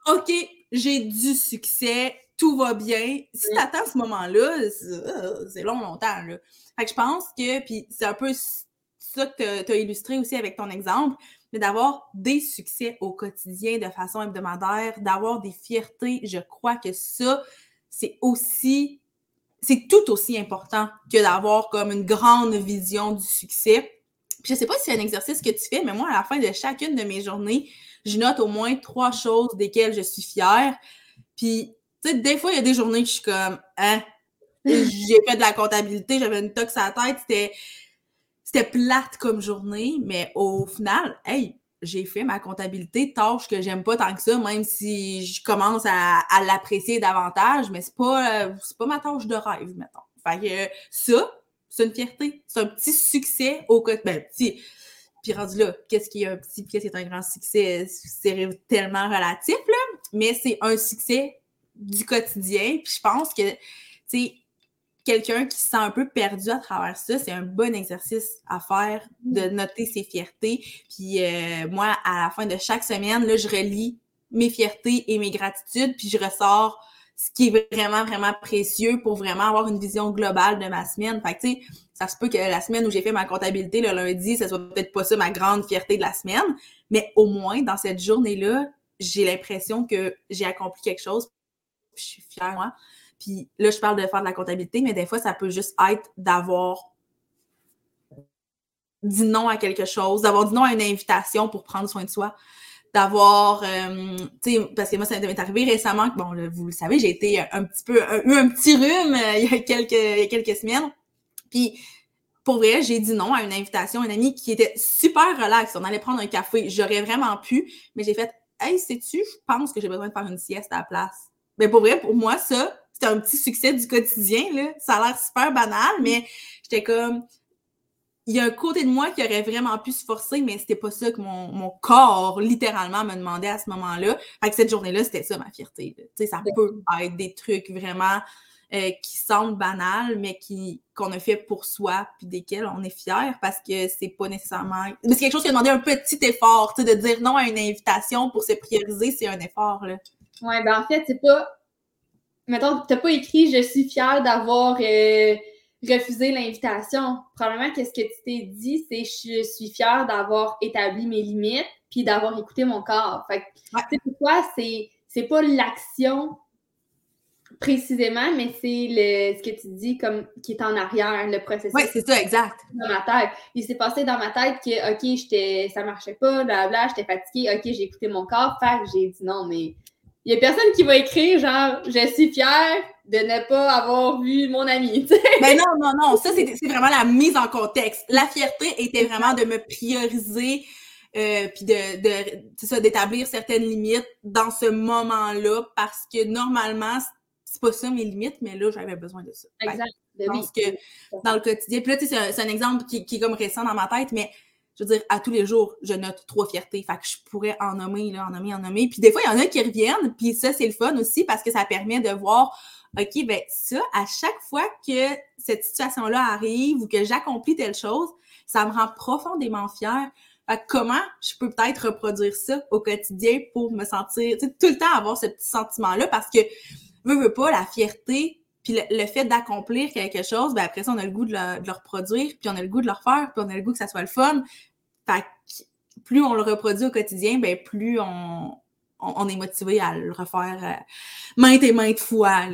OK, j'ai du succès, tout va bien. Si tu attends ce moment-là, c'est long, longtemps. Là. Fait que je pense que, puis c'est un peu ça que tu as illustré aussi avec ton exemple, mais d'avoir des succès au quotidien de façon hebdomadaire, d'avoir des fiertés, je crois que ça, c'est aussi, c'est tout aussi important que d'avoir comme une grande vision du succès. Puis je sais pas si c'est un exercice que tu fais, mais moi, à la fin de chacune de mes journées, je note au moins trois choses desquelles je suis fière. Puis tu sais, des fois, il y a des journées que je suis comme, hein, j'ai fait de la comptabilité, j'avais une tox à la tête, c'était, c'était plate comme journée, mais au final, hey, j'ai fait ma comptabilité, tâche que j'aime pas tant que ça, même si je commence à, à l'apprécier davantage, mais c'est pas, euh, c'est pas ma tâche de rêve, mettons. Fait que ça, c'est une fierté. C'est un petit succès au quotidien. Ben, petit, puis rendu là, qu'est-ce qui est un petit, qu'est-ce qui est un grand succès, c'est tellement relatif, là, mais c'est un succès du quotidien. Puis je pense que, tu sais, quelqu'un qui se sent un peu perdu à travers ça, c'est un bon exercice à faire de mm. noter ses fiertés. Puis euh, moi, à la fin de chaque semaine, là, je relis mes fiertés et mes gratitudes, puis je ressors ce qui est vraiment, vraiment précieux pour vraiment avoir une vision globale de ma semaine. Fait que, tu sais, ça se peut que la semaine où j'ai fait ma comptabilité le lundi, ça soit peut-être pas ça ma grande fierté de la semaine, mais au moins, dans cette journée-là, j'ai l'impression que j'ai accompli quelque chose. Je suis fière, moi. Puis là, je parle de faire de la comptabilité, mais des fois, ça peut juste être d'avoir dit non à quelque chose, d'avoir dit non à une invitation pour prendre soin de soi, d'avoir, euh, tu sais, parce que moi, ça m'est arrivé récemment bon, vous le savez, j'ai été un petit peu, eu un petit rhume euh, il, y a quelques, il y a quelques semaines. Puis, pour vrai, j'ai dit non à une invitation, une amie qui était super relax. On allait prendre un café. J'aurais vraiment pu, mais j'ai fait, hey, sais-tu, je pense que j'ai besoin de faire une sieste à la place. Mais pour vrai, pour moi, ça, c'était un petit succès du quotidien, là. Ça a l'air super banal, mais j'étais comme, il y a un côté de moi qui aurait vraiment pu se forcer, mais c'était pas ça que mon, corps, littéralement, me demandait à ce moment-là. Fait que cette journée-là, c'était ça, ma fierté. Tu sais, ça peut être des trucs vraiment euh, qui semblent banals, mais qui qu'on a fait pour soi, puis desquels on est fier, parce que c'est pas nécessairement... Mais c'est quelque chose qui a demandé un petit effort, tu sais, de dire non à une invitation pour se prioriser, c'est un effort, là. Ouais, ben en fait, c'est pas mettons, t'as pas écrit je suis fière d'avoir euh, refusé l'invitation. Probablement que ce que tu t'es dit, c'est je suis fière d'avoir établi mes limites puis d'avoir écouté mon corps. Fait que, pourquoi c'est, c'est pas l'action précisément, mais c'est le, ce que tu dis comme qui est en arrière, le processus. Oui, c'est ça, exact. Dans ma tête. Il s'est passé dans ma tête que, OK, j'étais, ça marchait pas, blabla, j'étais fatiguée, OK, j'ai écouté mon corps, fait que j'ai dit non, mais il y a personne qui va écrire genre je suis fière de ne pas avoir vu mon ami. Mais non, non, non, ça c'est vraiment la mise en contexte. La fierté était vraiment de me prioriser euh, puis de, d'établir certaines limites dans ce moment-là parce que normalement c'est pas ça mes limites, mais là j'avais besoin de ça. Exact. Je ben que dans le quotidien, puis là c'est un, exemple qui, qui est comme récent dans ma tête, mais je veux dire, à tous les jours, je note trois fiertés. Fait que je pourrais en nommer, là, en nommer, en nommer. Puis des fois, il y en a qui reviennent. Puis ça, c'est le fun aussi parce que ça permet de voir, OK, ben ça, à chaque fois que cette situation-là arrive ou que j'accomplis telle chose, ça me rend profondément fière. Fait que comment je peux peut-être reproduire ça au quotidien pour me sentir, tu sais, tout le temps avoir ce petit sentiment-là parce que, veux, veux pas, la fierté, puis le, fait d'accomplir quelque chose, ben après ça, on a le goût de le, de le, reproduire, puis on a le goût de le refaire, puis on a le goût que ça soit le fun. Plus on le reproduit au quotidien, ben plus on, on, est motivé à le refaire euh, maintes et maintes fois.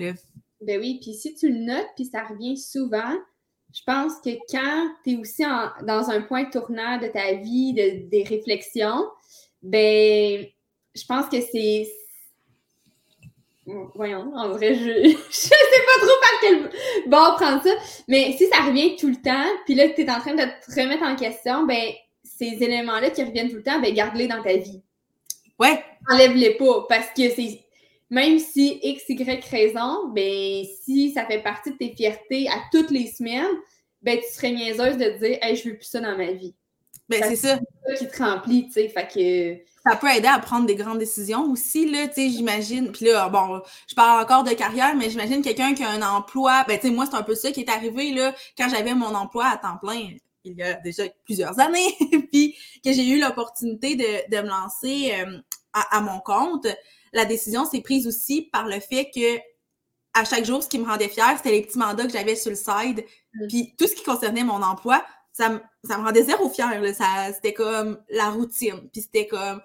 Ben oui, puis si tu le notes, puis ça revient souvent, je pense que quand tu es aussi dans un point tournant de ta vie, de, des réflexions, ben je pense que c'est. Voyons, en vrai, je je sais pas trop par quel bord prendre ça, mais si ça revient tout le temps, puis là, tu es en train de te remettre en question, ben ces éléments-là qui reviennent tout le temps, ben garde-les dans ta vie. Ouais. Enlève-les pas parce que c'est même si X, Y raison, ben si ça fait partie de tes fiertés à toutes les semaines, ben tu serais niaiseuse de te dire Hey, je veux plus ça dans ma vie. Ben c'est ça. Ça qui te remplit, tu sais. Fait que. Ça peut aider à prendre des grandes décisions aussi, là, tu sais, j'imagine. Puis là, bon, je parle encore de carrière, mais j'imagine quelqu'un qui a un emploi. Ben, tu sais, moi, c'est un peu ça qui est arrivé, là, quand j'avais mon emploi à temps plein il y a déjà plusieurs années, puis que j'ai eu l'opportunité de, de, me lancer euh, à, à, mon compte, la décision s'est prise aussi par le fait que à chaque jour, ce qui me rendait fière, c'était les petits mandats que j'avais sur le side. Mm. Puis tout ce qui concernait mon emploi, ça, me, ça me rendait zéro fière. C'était comme la routine. Puis c'était comme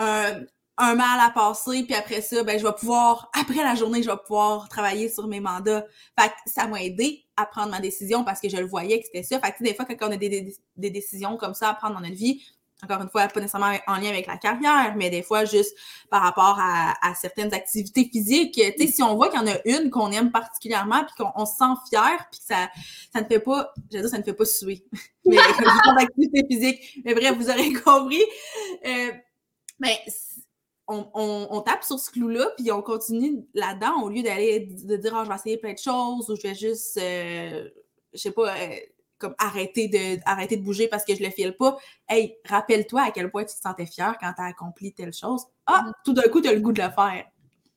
euh, un mal à passer, puis après ça, ben, je vais pouvoir, après la journée, je vais pouvoir travailler sur mes mandats. Fait que ça m'a aidé à prendre ma décision parce que je le voyais que c'était ça. Fait que des fois, quand on a des, des, des, décisions comme ça à prendre dans notre vie, encore une fois, pas nécessairement en lien avec la carrière, mais des fois juste par rapport à, à certaines activités physiques. Tu sais, si on voit qu'il y en a une qu'on aime particulièrement, puis qu'on se sent fier, puis que ça, ça ne fait pas, je veux dire, ça ne fait pas suer, mais activité physique. Mais bref, vous aurez compris. Euh, mais on, tape sur ce clou-là, puis on continue là-dedans au lieu d'aller de dire oh, je vais essayer plein de choses ou je vais juste, euh, je sais pas, euh, comme arrêter de, arrêter de bouger parce que je le file pas. Hey, rappelle-toi à quel point tu te sentais fier quand tu as accompli telle chose. Ah, mm-hmm. tout d'un coup, tu as le goût de le faire.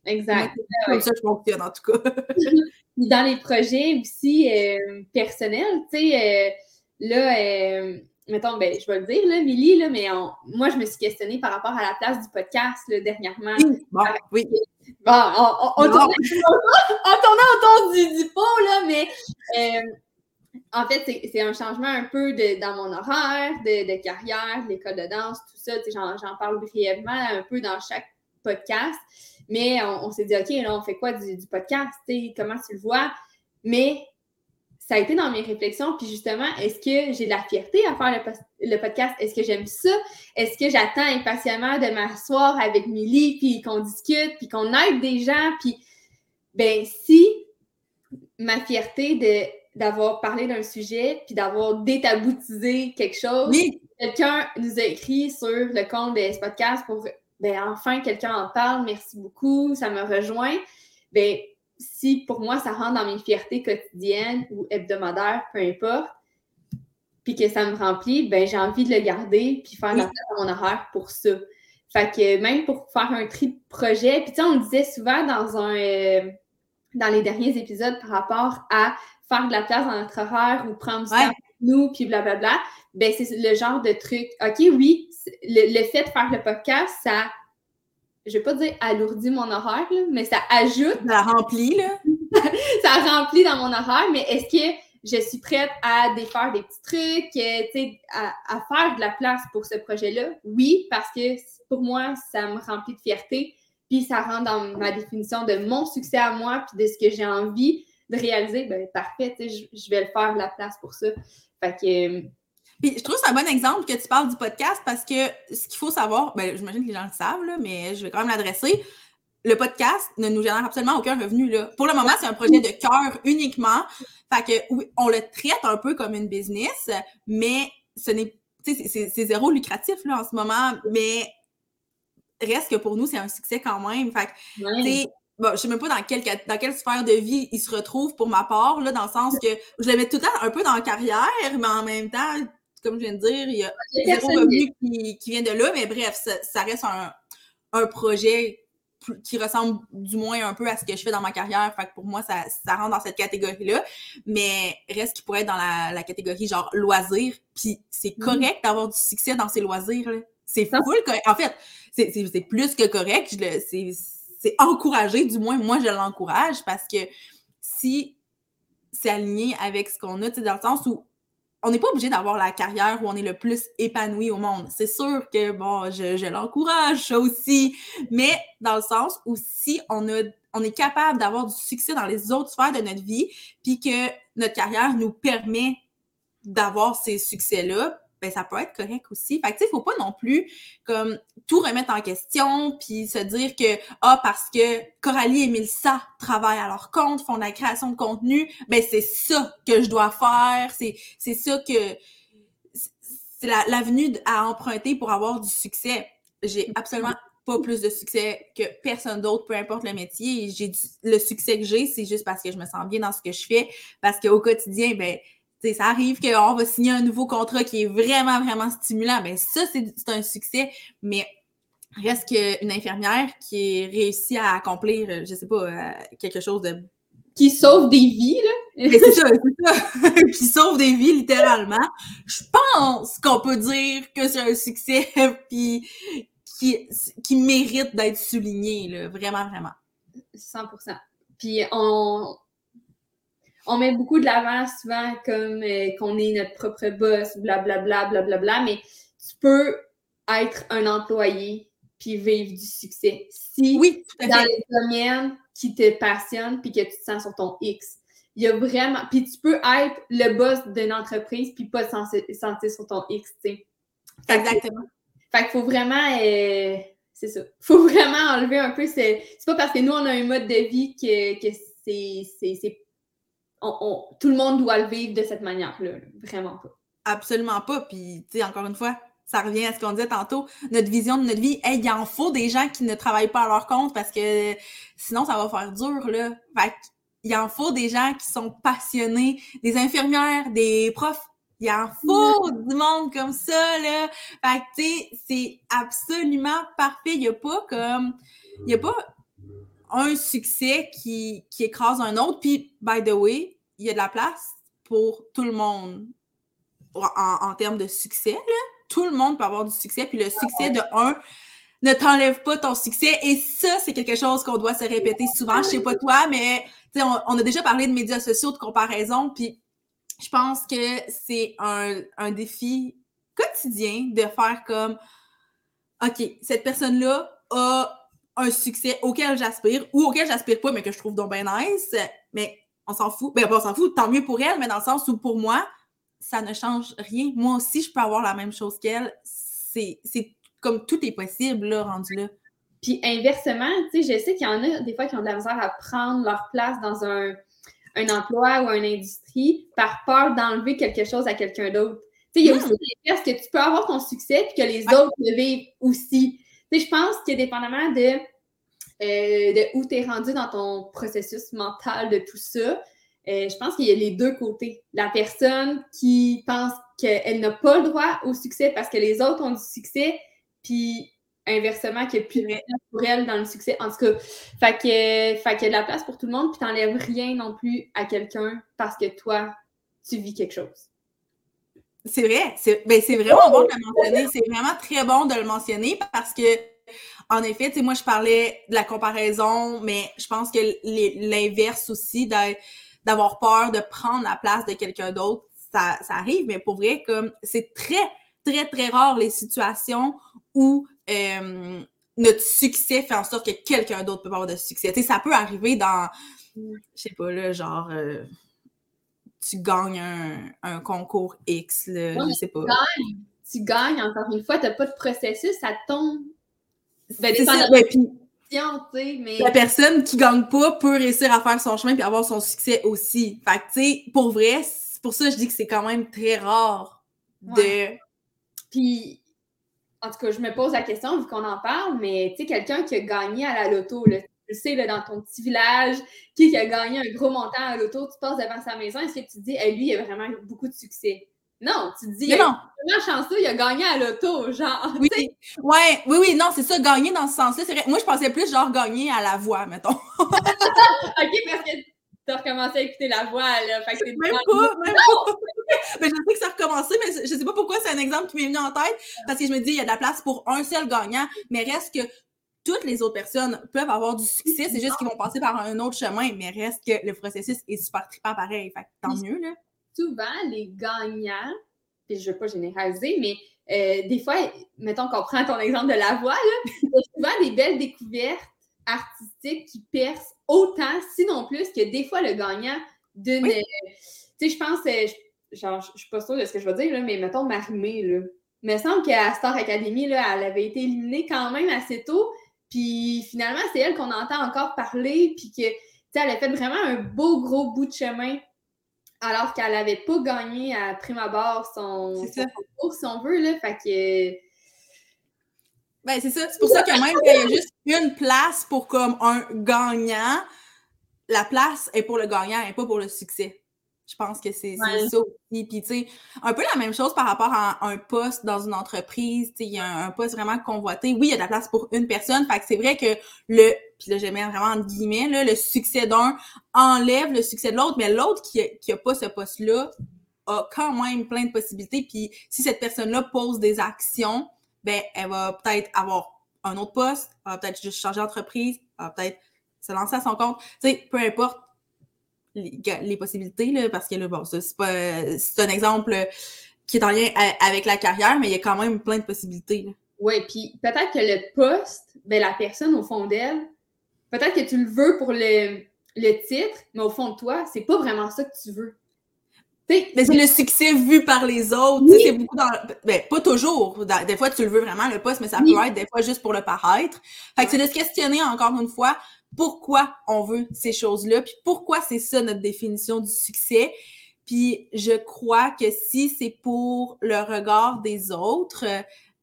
Exact. Comme ça, je fonctionne en tout cas. Dans les projets aussi euh, personnels, tu sais, là, euh, mettons, ben, je vais le dire, là, Milly, là, mais moi, je me suis questionnée par rapport à la place du podcast là, dernièrement. Oui, bon, oui. Bon, on, on, tournait, autour du, du pot, là, mais en fait, c'est un changement un peu de, dans mon horaire, de, carrière, l'école de danse, tout ça. J'en parle brièvement un peu dans chaque podcast. Mais on, s'est dit, OK, là, on fait quoi du, du podcast? Comment tu le vois? Mais ça a été dans mes réflexions. Puis justement, est-ce que j'ai de la fierté à faire le, podcast? Est-ce que j'aime ça? Est-ce que j'attends impatiemment de m'asseoir avec Milly, puis qu'on discute, puis qu'on aide des gens? Puis, ben si ma fierté d'avoir parlé d'un sujet, puis d'avoir détaboutisé quelque chose. Quelqu'un nous a écrit sur le compte de ce podcast pour ben enfin quelqu'un en parle, merci beaucoup, ça me rejoint. Ben si pour moi ça rentre dans mes fiertés quotidiennes ou hebdomadaires, peu importe, puis que ça me remplit, ben j'ai envie de le garder puis faire la place à mon horaire pour ça. Fait que même pour faire un tri de projet, puis tu sais, on disait souvent dans un euh, dans les derniers épisodes par rapport à faire de la place dans notre horaire ou prendre du temps avec nous, puis blablabla, ben c'est le genre de truc. OK, oui, le, fait de faire le podcast, ça, je vais pas dire alourdit mon horaire, mais ça ajoute. Ça remplit, là. ça remplit dans mon horaire, mais est-ce que je suis prête à défaire des petits trucs, euh, à, à, faire de la place pour ce projet-là? Oui, parce que pour moi, ça me remplit de fierté, puis ça rentre dans ma définition de mon succès à moi, puis de ce que j'ai envie de réaliser, ben parfait, je, vais le faire la place pour ça. Fait que. Puis je trouve que c'est un bon exemple que tu parles du podcast parce que ce qu'il faut savoir, ben, j'imagine que les gens le savent, là, mais je vais quand même l'adresser. Le podcast ne nous génère absolument aucun revenu. Là. Pour le moment, c'est un projet de cœur uniquement. Fait que oui, on le traite un peu comme une business, mais ce n'est c'est zéro lucratif là, en ce moment, mais reste que pour nous, c'est un succès quand même. Fait que, bon, je sais même pas dans quelle, dans quelle sphère de vie il se retrouve pour ma part, là, dans le sens que je le mets tout le temps un peu dans la carrière, mais en même temps, comme je viens de dire, il y a zéro revenu qui, qui, vient de là, mais bref, ça, reste un, un, projet qui ressemble du moins un peu à ce que je fais dans ma carrière. Fait que pour moi, ça, ça rentre dans cette catégorie-là. Mais reste qui pourrait être dans la, la catégorie genre loisir. Puis c'est mm-hmm. correct d'avoir du succès dans ces loisirs. C'est full correct. En fait, c'est plus que correct. C'est c'est encouragé, du moins moi je l'encourage parce que si c'est aligné avec ce qu'on a, dans le sens où on n'est pas obligé d'avoir la carrière où on est le plus épanoui au monde. C'est sûr que, bon, je, l'encourage, aussi, mais dans le sens où si on, a, on est capable d'avoir du succès dans les autres sphères de notre vie, puis que notre carrière nous permet d'avoir ces succès-là, ben ça peut être correct aussi. Fait que tu sais, faut pas non plus comme tout remettre en question puis se dire que ah parce que Coralie et Milsa travaillent à leur compte, font de la création de contenu, ben c'est ça que je dois faire, c'est c'est ça que c'est l'avenue à emprunter pour avoir du succès. J'ai absolument pas plus de succès que personne d'autre, peu importe le métier. J'ai le succès que j'ai, c'est juste parce que je me sens bien dans ce que je fais, parce qu'au quotidien, ben ça arrive qu'on va signer un nouveau contrat qui est vraiment, vraiment stimulant. mais ben, ça, c'est un succès. Mais reste qu'une infirmière qui réussit à accomplir, euh, je sais pas, euh, quelque chose de. Qui sauve des vies, là. c'est ça, c'est ça. qui sauve des vies, littéralement. Je pense qu'on peut dire que c'est un succès, puis qui, qui mérite d'être souligné, là. Vraiment, vraiment. 100% Puis on, on met beaucoup de l'avant souvent comme euh, qu'on est notre propre boss, blablabla, blablabla, bla, mais tu peux être un employé puis vivre du succès. Si oui, dans les domaines qui te passionnent puis que tu te sens sur ton X. Il y a vraiment. Puis tu peux être le boss d'une entreprise puis pas te sentir sur ton X, tu sais. Exactement. fait qu'il faut vraiment. Euh, c'est ça. Faut vraiment enlever un peu. C'est pas parce que nous, on a un mode de vie que, que c'est tout le monde doit le vivre de cette manière-là. Vraiment pas. Absolument pas. Puis, tu sais, encore une fois, ça revient à ce qu'on disait tantôt, notre vision de notre vie. Hey, il en faut des gens qui ne travaillent pas à leur compte parce que sinon, ça va faire dur, là. Fait il en faut des gens qui sont passionnés, des infirmières, des profs, Il en faut du monde comme ça, là. Fait que, tu sais, c'est absolument parfait. Il n'y a pas comme... Il n'y a pas un succès qui, qui écrase un autre. Puis, by the way, il y a de la place pour tout le monde en, termes de succès. Tout le monde peut avoir du succès. Puis le succès de un ne t'enlève pas ton succès. Et ça, c'est quelque chose qu'on doit se répéter souvent. Je sais pas toi, mais on, on a déjà parlé de médias sociaux, de comparaison. Puis je pense que c'est un, un défi quotidien de faire comme OK, cette personne-là a un succès auquel j'aspire ou auquel j'aspire pas, mais que je trouve donc bien nice. Mais on s'en fout. Ben, on s'en fout, tant mieux pour elle, mais dans le sens où pour moi, ça ne change rien. Moi aussi, je peux avoir la même chose qu'elle. C'est comme tout est possible, là, rendu là. Puis inversement, tu sais, je sais qu'il y en a des fois qui ont de la misère à prendre leur place dans un, emploi ou une industrie par peur d'enlever quelque chose à quelqu'un d'autre. Tu sais, il y a hmm. aussi des que tu peux avoir ton succès puis que les autres le vivent aussi. Je pense que dépendamment de, euh, de où tu es rendu dans ton processus mental de tout ça, euh, je pense qu'il y a les deux côtés. La personne qui pense qu'elle n'a pas le droit au succès parce que les autres ont du succès, puis inversement, qu'il n'y a plus de place pour elle dans le succès. En tout cas, fait que, fait qu'il y a de la place pour tout le monde, puis n'enlèves rien non plus à quelqu'un parce que toi, tu vis quelque chose. C'est vrai. C'est ben, vraiment bon de le mentionner. C'est vraiment très bon de le mentionner parce que, en effet, moi, je parlais de la comparaison, mais je pense que l'inverse aussi, d'avoir peur de prendre la place de quelqu'un d'autre, ça, ça, arrive, mais pour vrai, comme c'est très, très, très rare les situations où euh, notre succès fait en sorte que quelqu'un d'autre peut avoir de succès. Tu sais, ça peut arriver dans, je sais pas, là, genre, euh, tu gagnes un, concours X, là, je sais pas. Tu gagnes, tu gagnes, encore une fois, t'as pas de processus, ça tombe. Ben, mais... La personne qui gagne pas peut réussir à faire son chemin puis avoir son succès aussi. Fait que, tu sais, pour vrai, c'est pour ça que je dis que c'est quand même très rare de... Puis, en tout cas, je me pose la question, vu qu'on en parle, mais tu sais, quelqu'un qui a gagné à la loto, là, tu sais, là, dans ton petit village, qui, a gagné un gros montant à l'auto, tu passes devant sa maison, est-ce que tu te dis, lui, il a vraiment beaucoup de succès? Non, tu te dis, il est vraiment chanceux, il a gagné à l'auto, genre. Oui, ouais, oui, oui, non, c'est ça, gagner dans ce sens-là. C'est vrai. Moi, je pensais plus, genre, gagner à la voix, mettons. OK, parce que tu as recommencé à écouter la voix, là. Fait que même pas, même pas. mais je sais que ça a recommencé, mais je sais pas pourquoi c'est un exemple qui m'est venu en tête, parce que je me dis, il y a de la place pour un seul gagnant, mais reste que toutes les autres personnes peuvent avoir du succès, c'est juste qu'ils vont passer par un autre chemin, mais reste que le processus est super trippant pareil. Fait tant mieux, là. Souvent, les gagnants, puis je veux pas généraliser, mais euh, des fois, mettons qu'on prend ton exemple de la voix, là, il y a souvent des belles découvertes artistiques qui percent autant, sinon plus, que des fois le gagnant d'une. Tu sais, je pense, euh, genre, je suis pas sûre de ce que je vais dire, là, mais mettons Marimé, là. Il me semble qu'à Star Academy, là, elle avait été éliminée quand même assez tôt, puis finalement, c'est elle qu'on entend encore parler, puis que, tu sais, elle a fait vraiment un beau gros bout de chemin, alors qu'elle n'avait pas gagné à prime abord son, son concours, si on veut, là. Fait que. Ben, c'est ça. C'est pour ça que même qu'il y a juste une place pour comme un gagnant, la place est pour le gagnant et pas pour le succès. Je pense que c'est ça aussi. Puis, tu sais, un peu la même chose par rapport à un poste dans une entreprise. Tu sais, il y a un, poste vraiment convoité. Oui, il y a de la place pour une personne. Fait que c'est vrai que le, puis là, j'aime vraiment entre guillemets, là, le succès d'un enlève le succès de l'autre, mais l'autre qui, qui a pas ce poste-là a quand même plein de possibilités. Puis si cette personne-là pose des actions, ben, elle va peut-être avoir un autre poste, elle va peut-être juste changer d'entreprise, elle va peut-être se lancer à son compte. Tu sais, peu importe les, possibilités, là, parce que là, bon, c'est pas c'est un exemple qui est en lien avec la carrière, mais il y a quand même plein de possibilités. Oui, puis peut-être que le poste, ben, la personne au fond d'elle, peut-être que tu le veux pour le, le titre, mais au fond de toi, c'est pas vraiment ça que tu veux. Mais c'est le succès vu par les autres. C'est beaucoup dans. Ben, pas toujours. Des fois, tu le veux vraiment, le poste, mais ça peut être des fois juste pour le paraître. Fait que c'est de se questionner encore une fois pourquoi on veut ces choses-là, puis pourquoi c'est ça notre définition du succès. Puis je crois que si c'est pour le regard des autres,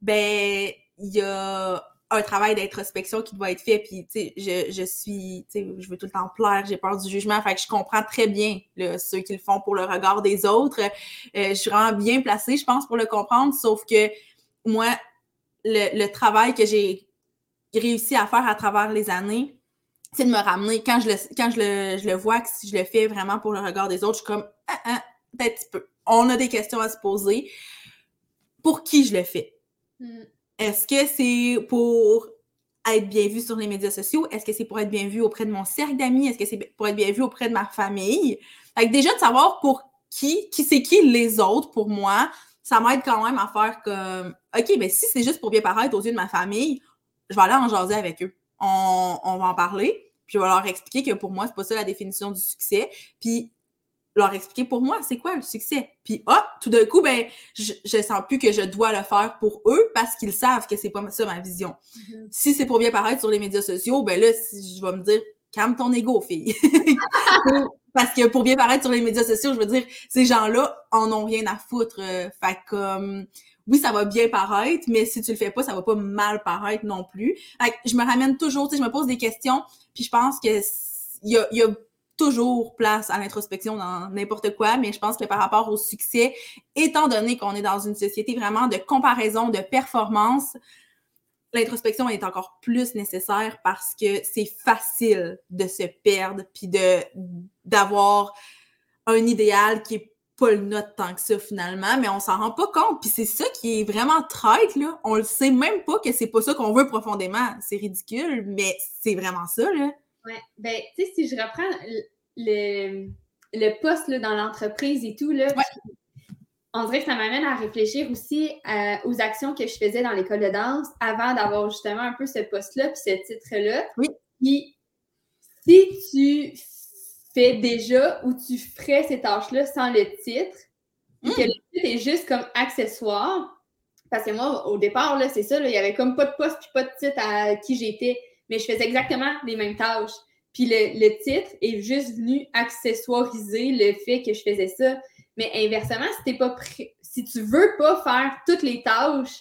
ben il y a un travail d'introspection qui doit être fait. Puis, tu sais, je, je suis, tu sais, je veux tout le temps plaire, j'ai peur du jugement. Fait que je comprends très bien ceux qui le font pour le regard des autres. Euh, je suis vraiment bien placée, je pense, pour le comprendre. Sauf que moi, le travail que j'ai réussi à faire à travers les années, c'est de me ramener. Quand je le, quand je le, je le vois, que si je le fais vraiment pour le regard des autres, je suis comme, ah, ah, peut-être un petit peu. On a des questions à se poser. Pour qui je le fais? Mm. Est-ce que c'est pour être bien vu sur les médias sociaux? Est-ce que c'est pour être bien vu auprès de mon cercle d'amis? Est-ce que c'est pour être bien vu auprès de ma famille? Fait déjà, de savoir pour qui, qui c'est qui les autres pour moi, ça m'aide quand même à faire comme, OK, ben si c'est juste pour bien paraître aux yeux de ma famille, je vais aller en jaser avec eux. On, on va en parler, puis je vais leur expliquer que pour moi, c'est pas ça la définition du succès. Puis leur expliquer pour moi c'est quoi le succès? Puis ah, tout d'un coup, ben, je, je sens plus que je dois le faire pour eux parce qu'ils savent que c'est pas ça ma vision. Mm-hmm. Si c'est pour bien paraître sur les médias sociaux, ben là, je vais me dire calme ton ego, fille. parce que pour bien paraître sur les médias sociaux, je veux dire, ces gens-là en ont rien à foutre. Euh, fait comme oui, ça va bien paraître, mais si tu le fais pas, ça va pas mal paraître non plus. Je me ramène toujours, tu sais, je me pose des questions, puis je pense que y a, y a toujours place à l'introspection dans n'importe quoi, mais je pense que par rapport au succès, étant donné qu'on est dans une société vraiment de comparaison, de performance, l'introspection est encore plus nécessaire parce que c'est facile de se perdre puis de d'avoir un idéal qui est pas le nôtre tant que ça finalement, mais on s'en rend pas compte. Puis c'est ça qui est vraiment traite, là. On le sait même pas que c'est pas ça qu'on veut profondément. C'est ridicule, mais c'est vraiment ça, là. Ouais, ben, tu sais, si je reprends le, le poste là, dans l'entreprise et tout, là, on dirait que ça m'amène à réfléchir aussi euh, aux actions que je faisais dans l'école de danse avant d'avoir justement un peu ce poste-là puis ce titre-là. Oui. Puis, si tu fais déjà ou tu ferais ces tâches-là sans le titre, et que hmm. le titre est juste comme accessoire, parce que moi, au départ, c'est ça, il n'y avait comme pas de poste puis pas de titre à qui j'étais mais je faisais exactement les mêmes tâches. Puis le, titre est juste venu accessoiriser le fait que je faisais ça. Mais inversement, si t'es pas si tu veux pas faire toutes les tâches,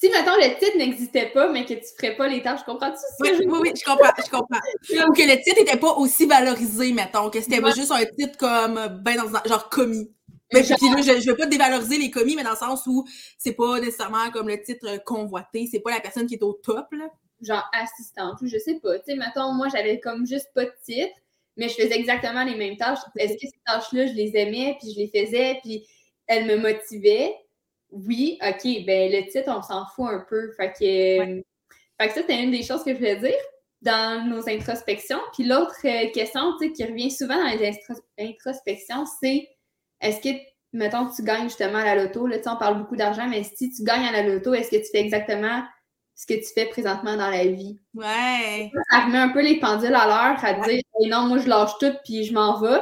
si mettons le titre n'existait pas, mais que tu ferais pas les tâches, comprends-tu oui, oui, oui, je comprends, je comprends. Ou que le titre n'était pas aussi valorisé, mettons, que c'était juste un titre comme ben dans genre commis. Mais je, je, veux pas dévaloriser les commis, mais dans le sens où c'est pas nécessairement comme le titre convoité, c'est pas la personne qui est au top, là genre assistante ou je sais pas. Tu sais, mettons, moi, j'avais comme juste pas de titre, mais je faisais exactement les mêmes tâches. Est-ce que ces tâches-là, je les aimais, puis je les faisais, puis elles me motivaient? Oui, OK, ben le titre, on s'en fout un peu. Fait que, fait que ça, c'était une des choses que je voulais dire dans nos introspections. Puis l'autre euh, question, qui revient souvent dans les introspections, c'est est-ce que, mettons, tu gagnes justement à la loto, là, on parle beaucoup d'argent, mais si tu gagnes à la loto, est-ce que tu fais exactement ce que tu fais présentement dans la vie? Ouais. Ça remet un peu les pendules à l'heure à dire non, moi je lâche tout puis je m'en vais.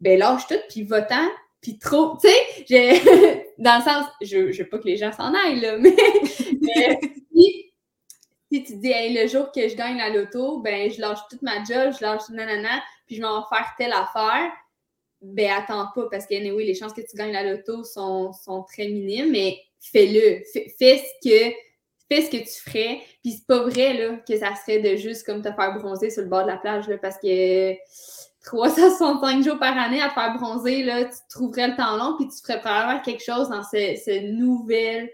Ben lâche tout puis va-t'en puis trop. Tu sais, dans le sens, je, je veux pas que les gens s'en aillent, là, mais, si, si, tu dis hey, le jour que je gagne la loto, ben je lâche toute ma job, je lâche nanana, puis je vais faire telle affaire. Ben attends pas parce que oui, les chances que tu gagnes la loto sont, sont très minimes, mais fais-le. fais ce que fais ce que tu ferais. Puis c'est pas vrai là, que ça serait de juste comme te faire bronzer sur le bord de la plage là, parce que 365 jours par année à te faire bronzer, là, tu trouverais le temps long puis tu ferais probablement quelque chose dans ce, ce nouvel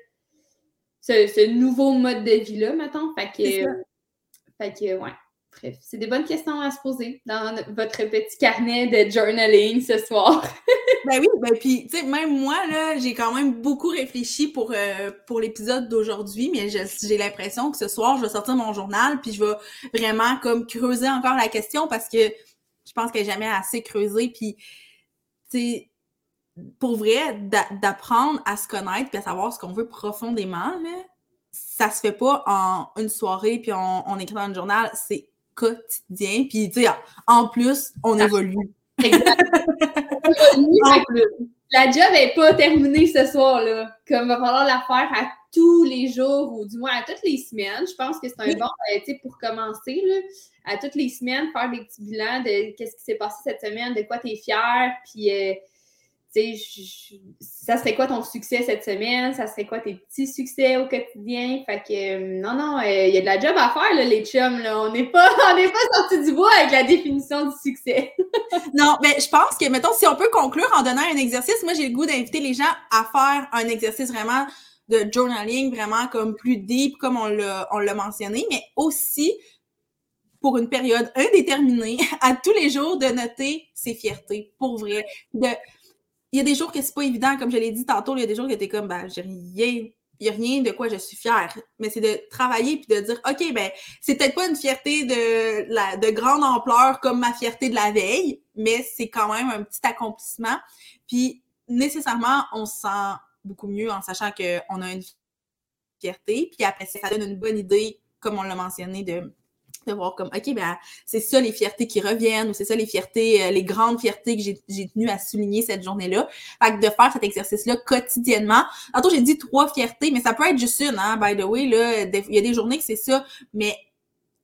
ce, nouveau mode de vie-là, mettons. Fait que, fait que ouais. Bref, c'est des bonnes questions à se poser dans votre petit carnet de journaling ce soir. ben oui, ben puis, tu sais, même moi, là, j'ai quand même beaucoup réfléchi pour, euh, pour l'épisode d'aujourd'hui, mais j'ai l'impression que ce soir, je vais sortir mon journal, puis je vais vraiment comme creuser encore la question parce que je pense qu'elle n'est jamais assez creusée, puis, tu sais, pour vrai, d'apprendre à se connaître puis à savoir ce qu'on veut profondément, là, ça se fait pas en une soirée puis on, on écrit dans le journal, c'est quotidien. Puis, tu sais, en plus, on évolue. La job n'est pas terminée ce soir-là. Comme il va falloir la faire à tous les jours ou du moins à toutes les semaines. Je pense que c'est un bon, euh, tu sais, pour commencer, là, à toutes les ssemaines, faire des petits bilans de qu'est-ce qui s'est passé cette semaine, de quoi tu es fier, puis, euh, tu sais, ça serait quoi ton succès cette semaine? Ça serait quoi tes petits succès au quotidien? Fait que, euh, non, non, euh, il y a de la job à faire, là, les chums, là. On n'est pas, on n'est pas sortis du bois avec la définition du succès. non, mais je pense que, mettons, si on peut conclure en donnant un exercice, moi, j'ai le goût d'inviter les gens à faire un exercice vraiment de journaling, vraiment comme plus deep, comme on l'a, on l'a mentionné, mais aussi pour une période indéterminée, à tous les jours, de noter ses fiertés, pour vrai. Il y a des jours que c'est pas évident, comme je l'ai dit tantôt, il y a des jours que t'es comme, ben, j'ai rien, il n'y a rien de quoi je suis fière. Mais c'est de travailler puis de dire, OK, ben, c'est peut-être pas une fierté de, la, de grande ampleur comme ma fierté de la veille, mais c'est quand même un petit accomplissement. Puis, nécessairement, on se sent beaucoup mieux en sachant qu'on a une fierté. Puis après, ça donne une bonne idée, comme on l'a mentionné, de de voir comme, OK, ben, c'est ça les fiertés qui reviennent ou c'est ça les fiertés, euh, les grandes fiertés que j'ai tenu à souligner cette journée-là. Fait que de faire cet exercice-là quotidiennement. Tantôt, j'ai dit trois fiertés, mais ça peut être juste une, hein, by the way, là. Il y a des journées que c'est ça, mais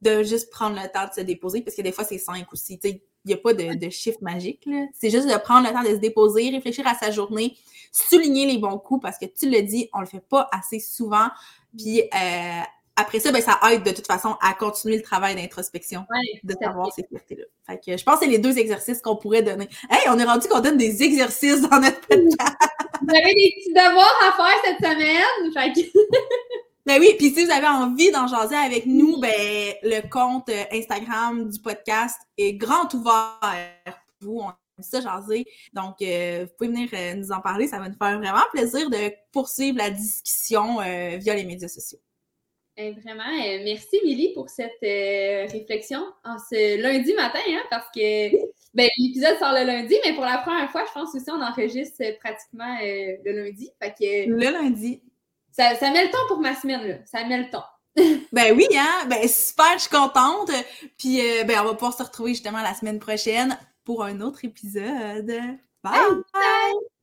de juste prendre le temps de se déposer, parce que des fois, c'est cinq aussi. il n'y a pas de, de chiffre magique. C'est juste de prendre le temps de se déposer, réfléchir à sa journée, souligner les bons coups, parce que tu le dis, on le fait pas assez souvent. Puis, euh, après ça, ben, ça aide de toute façon à continuer le travail d'introspection, de savoir ces fiertés-là. Fait que je pense que c'est les deux exercices qu'on pourrait donner. Hey, on est rendu qu'on donne des exercices dans notre podcast. Vous avez des petits devoirs à faire cette semaine? Fait que... ben oui, puis si vous avez envie d'en jaser avec nous, ben le compte euh, Instagram du podcast est grand ouvert pour vous. On aime ça jaser. Donc, euh, vous pouvez venir euh, nous en parler. Ça va nous faire vraiment plaisir de poursuivre la discussion via les médias sociaux. Eh, vraiment, merci Milly pour cette réflexion en ce lundi matin, hein, parce que ben, l'épisode sort le lundi, mais pour la première fois, je pense aussi on enregistre pratiquement le lundi. le lundi. Ça, ça, met le temps pour ma semaine, là. Ça met le temps. ben oui, hein? Ben super, je suis contente. Puis ben, on va pouvoir se retrouver justement la semaine prochaine pour un autre épisode. Bye! Bye.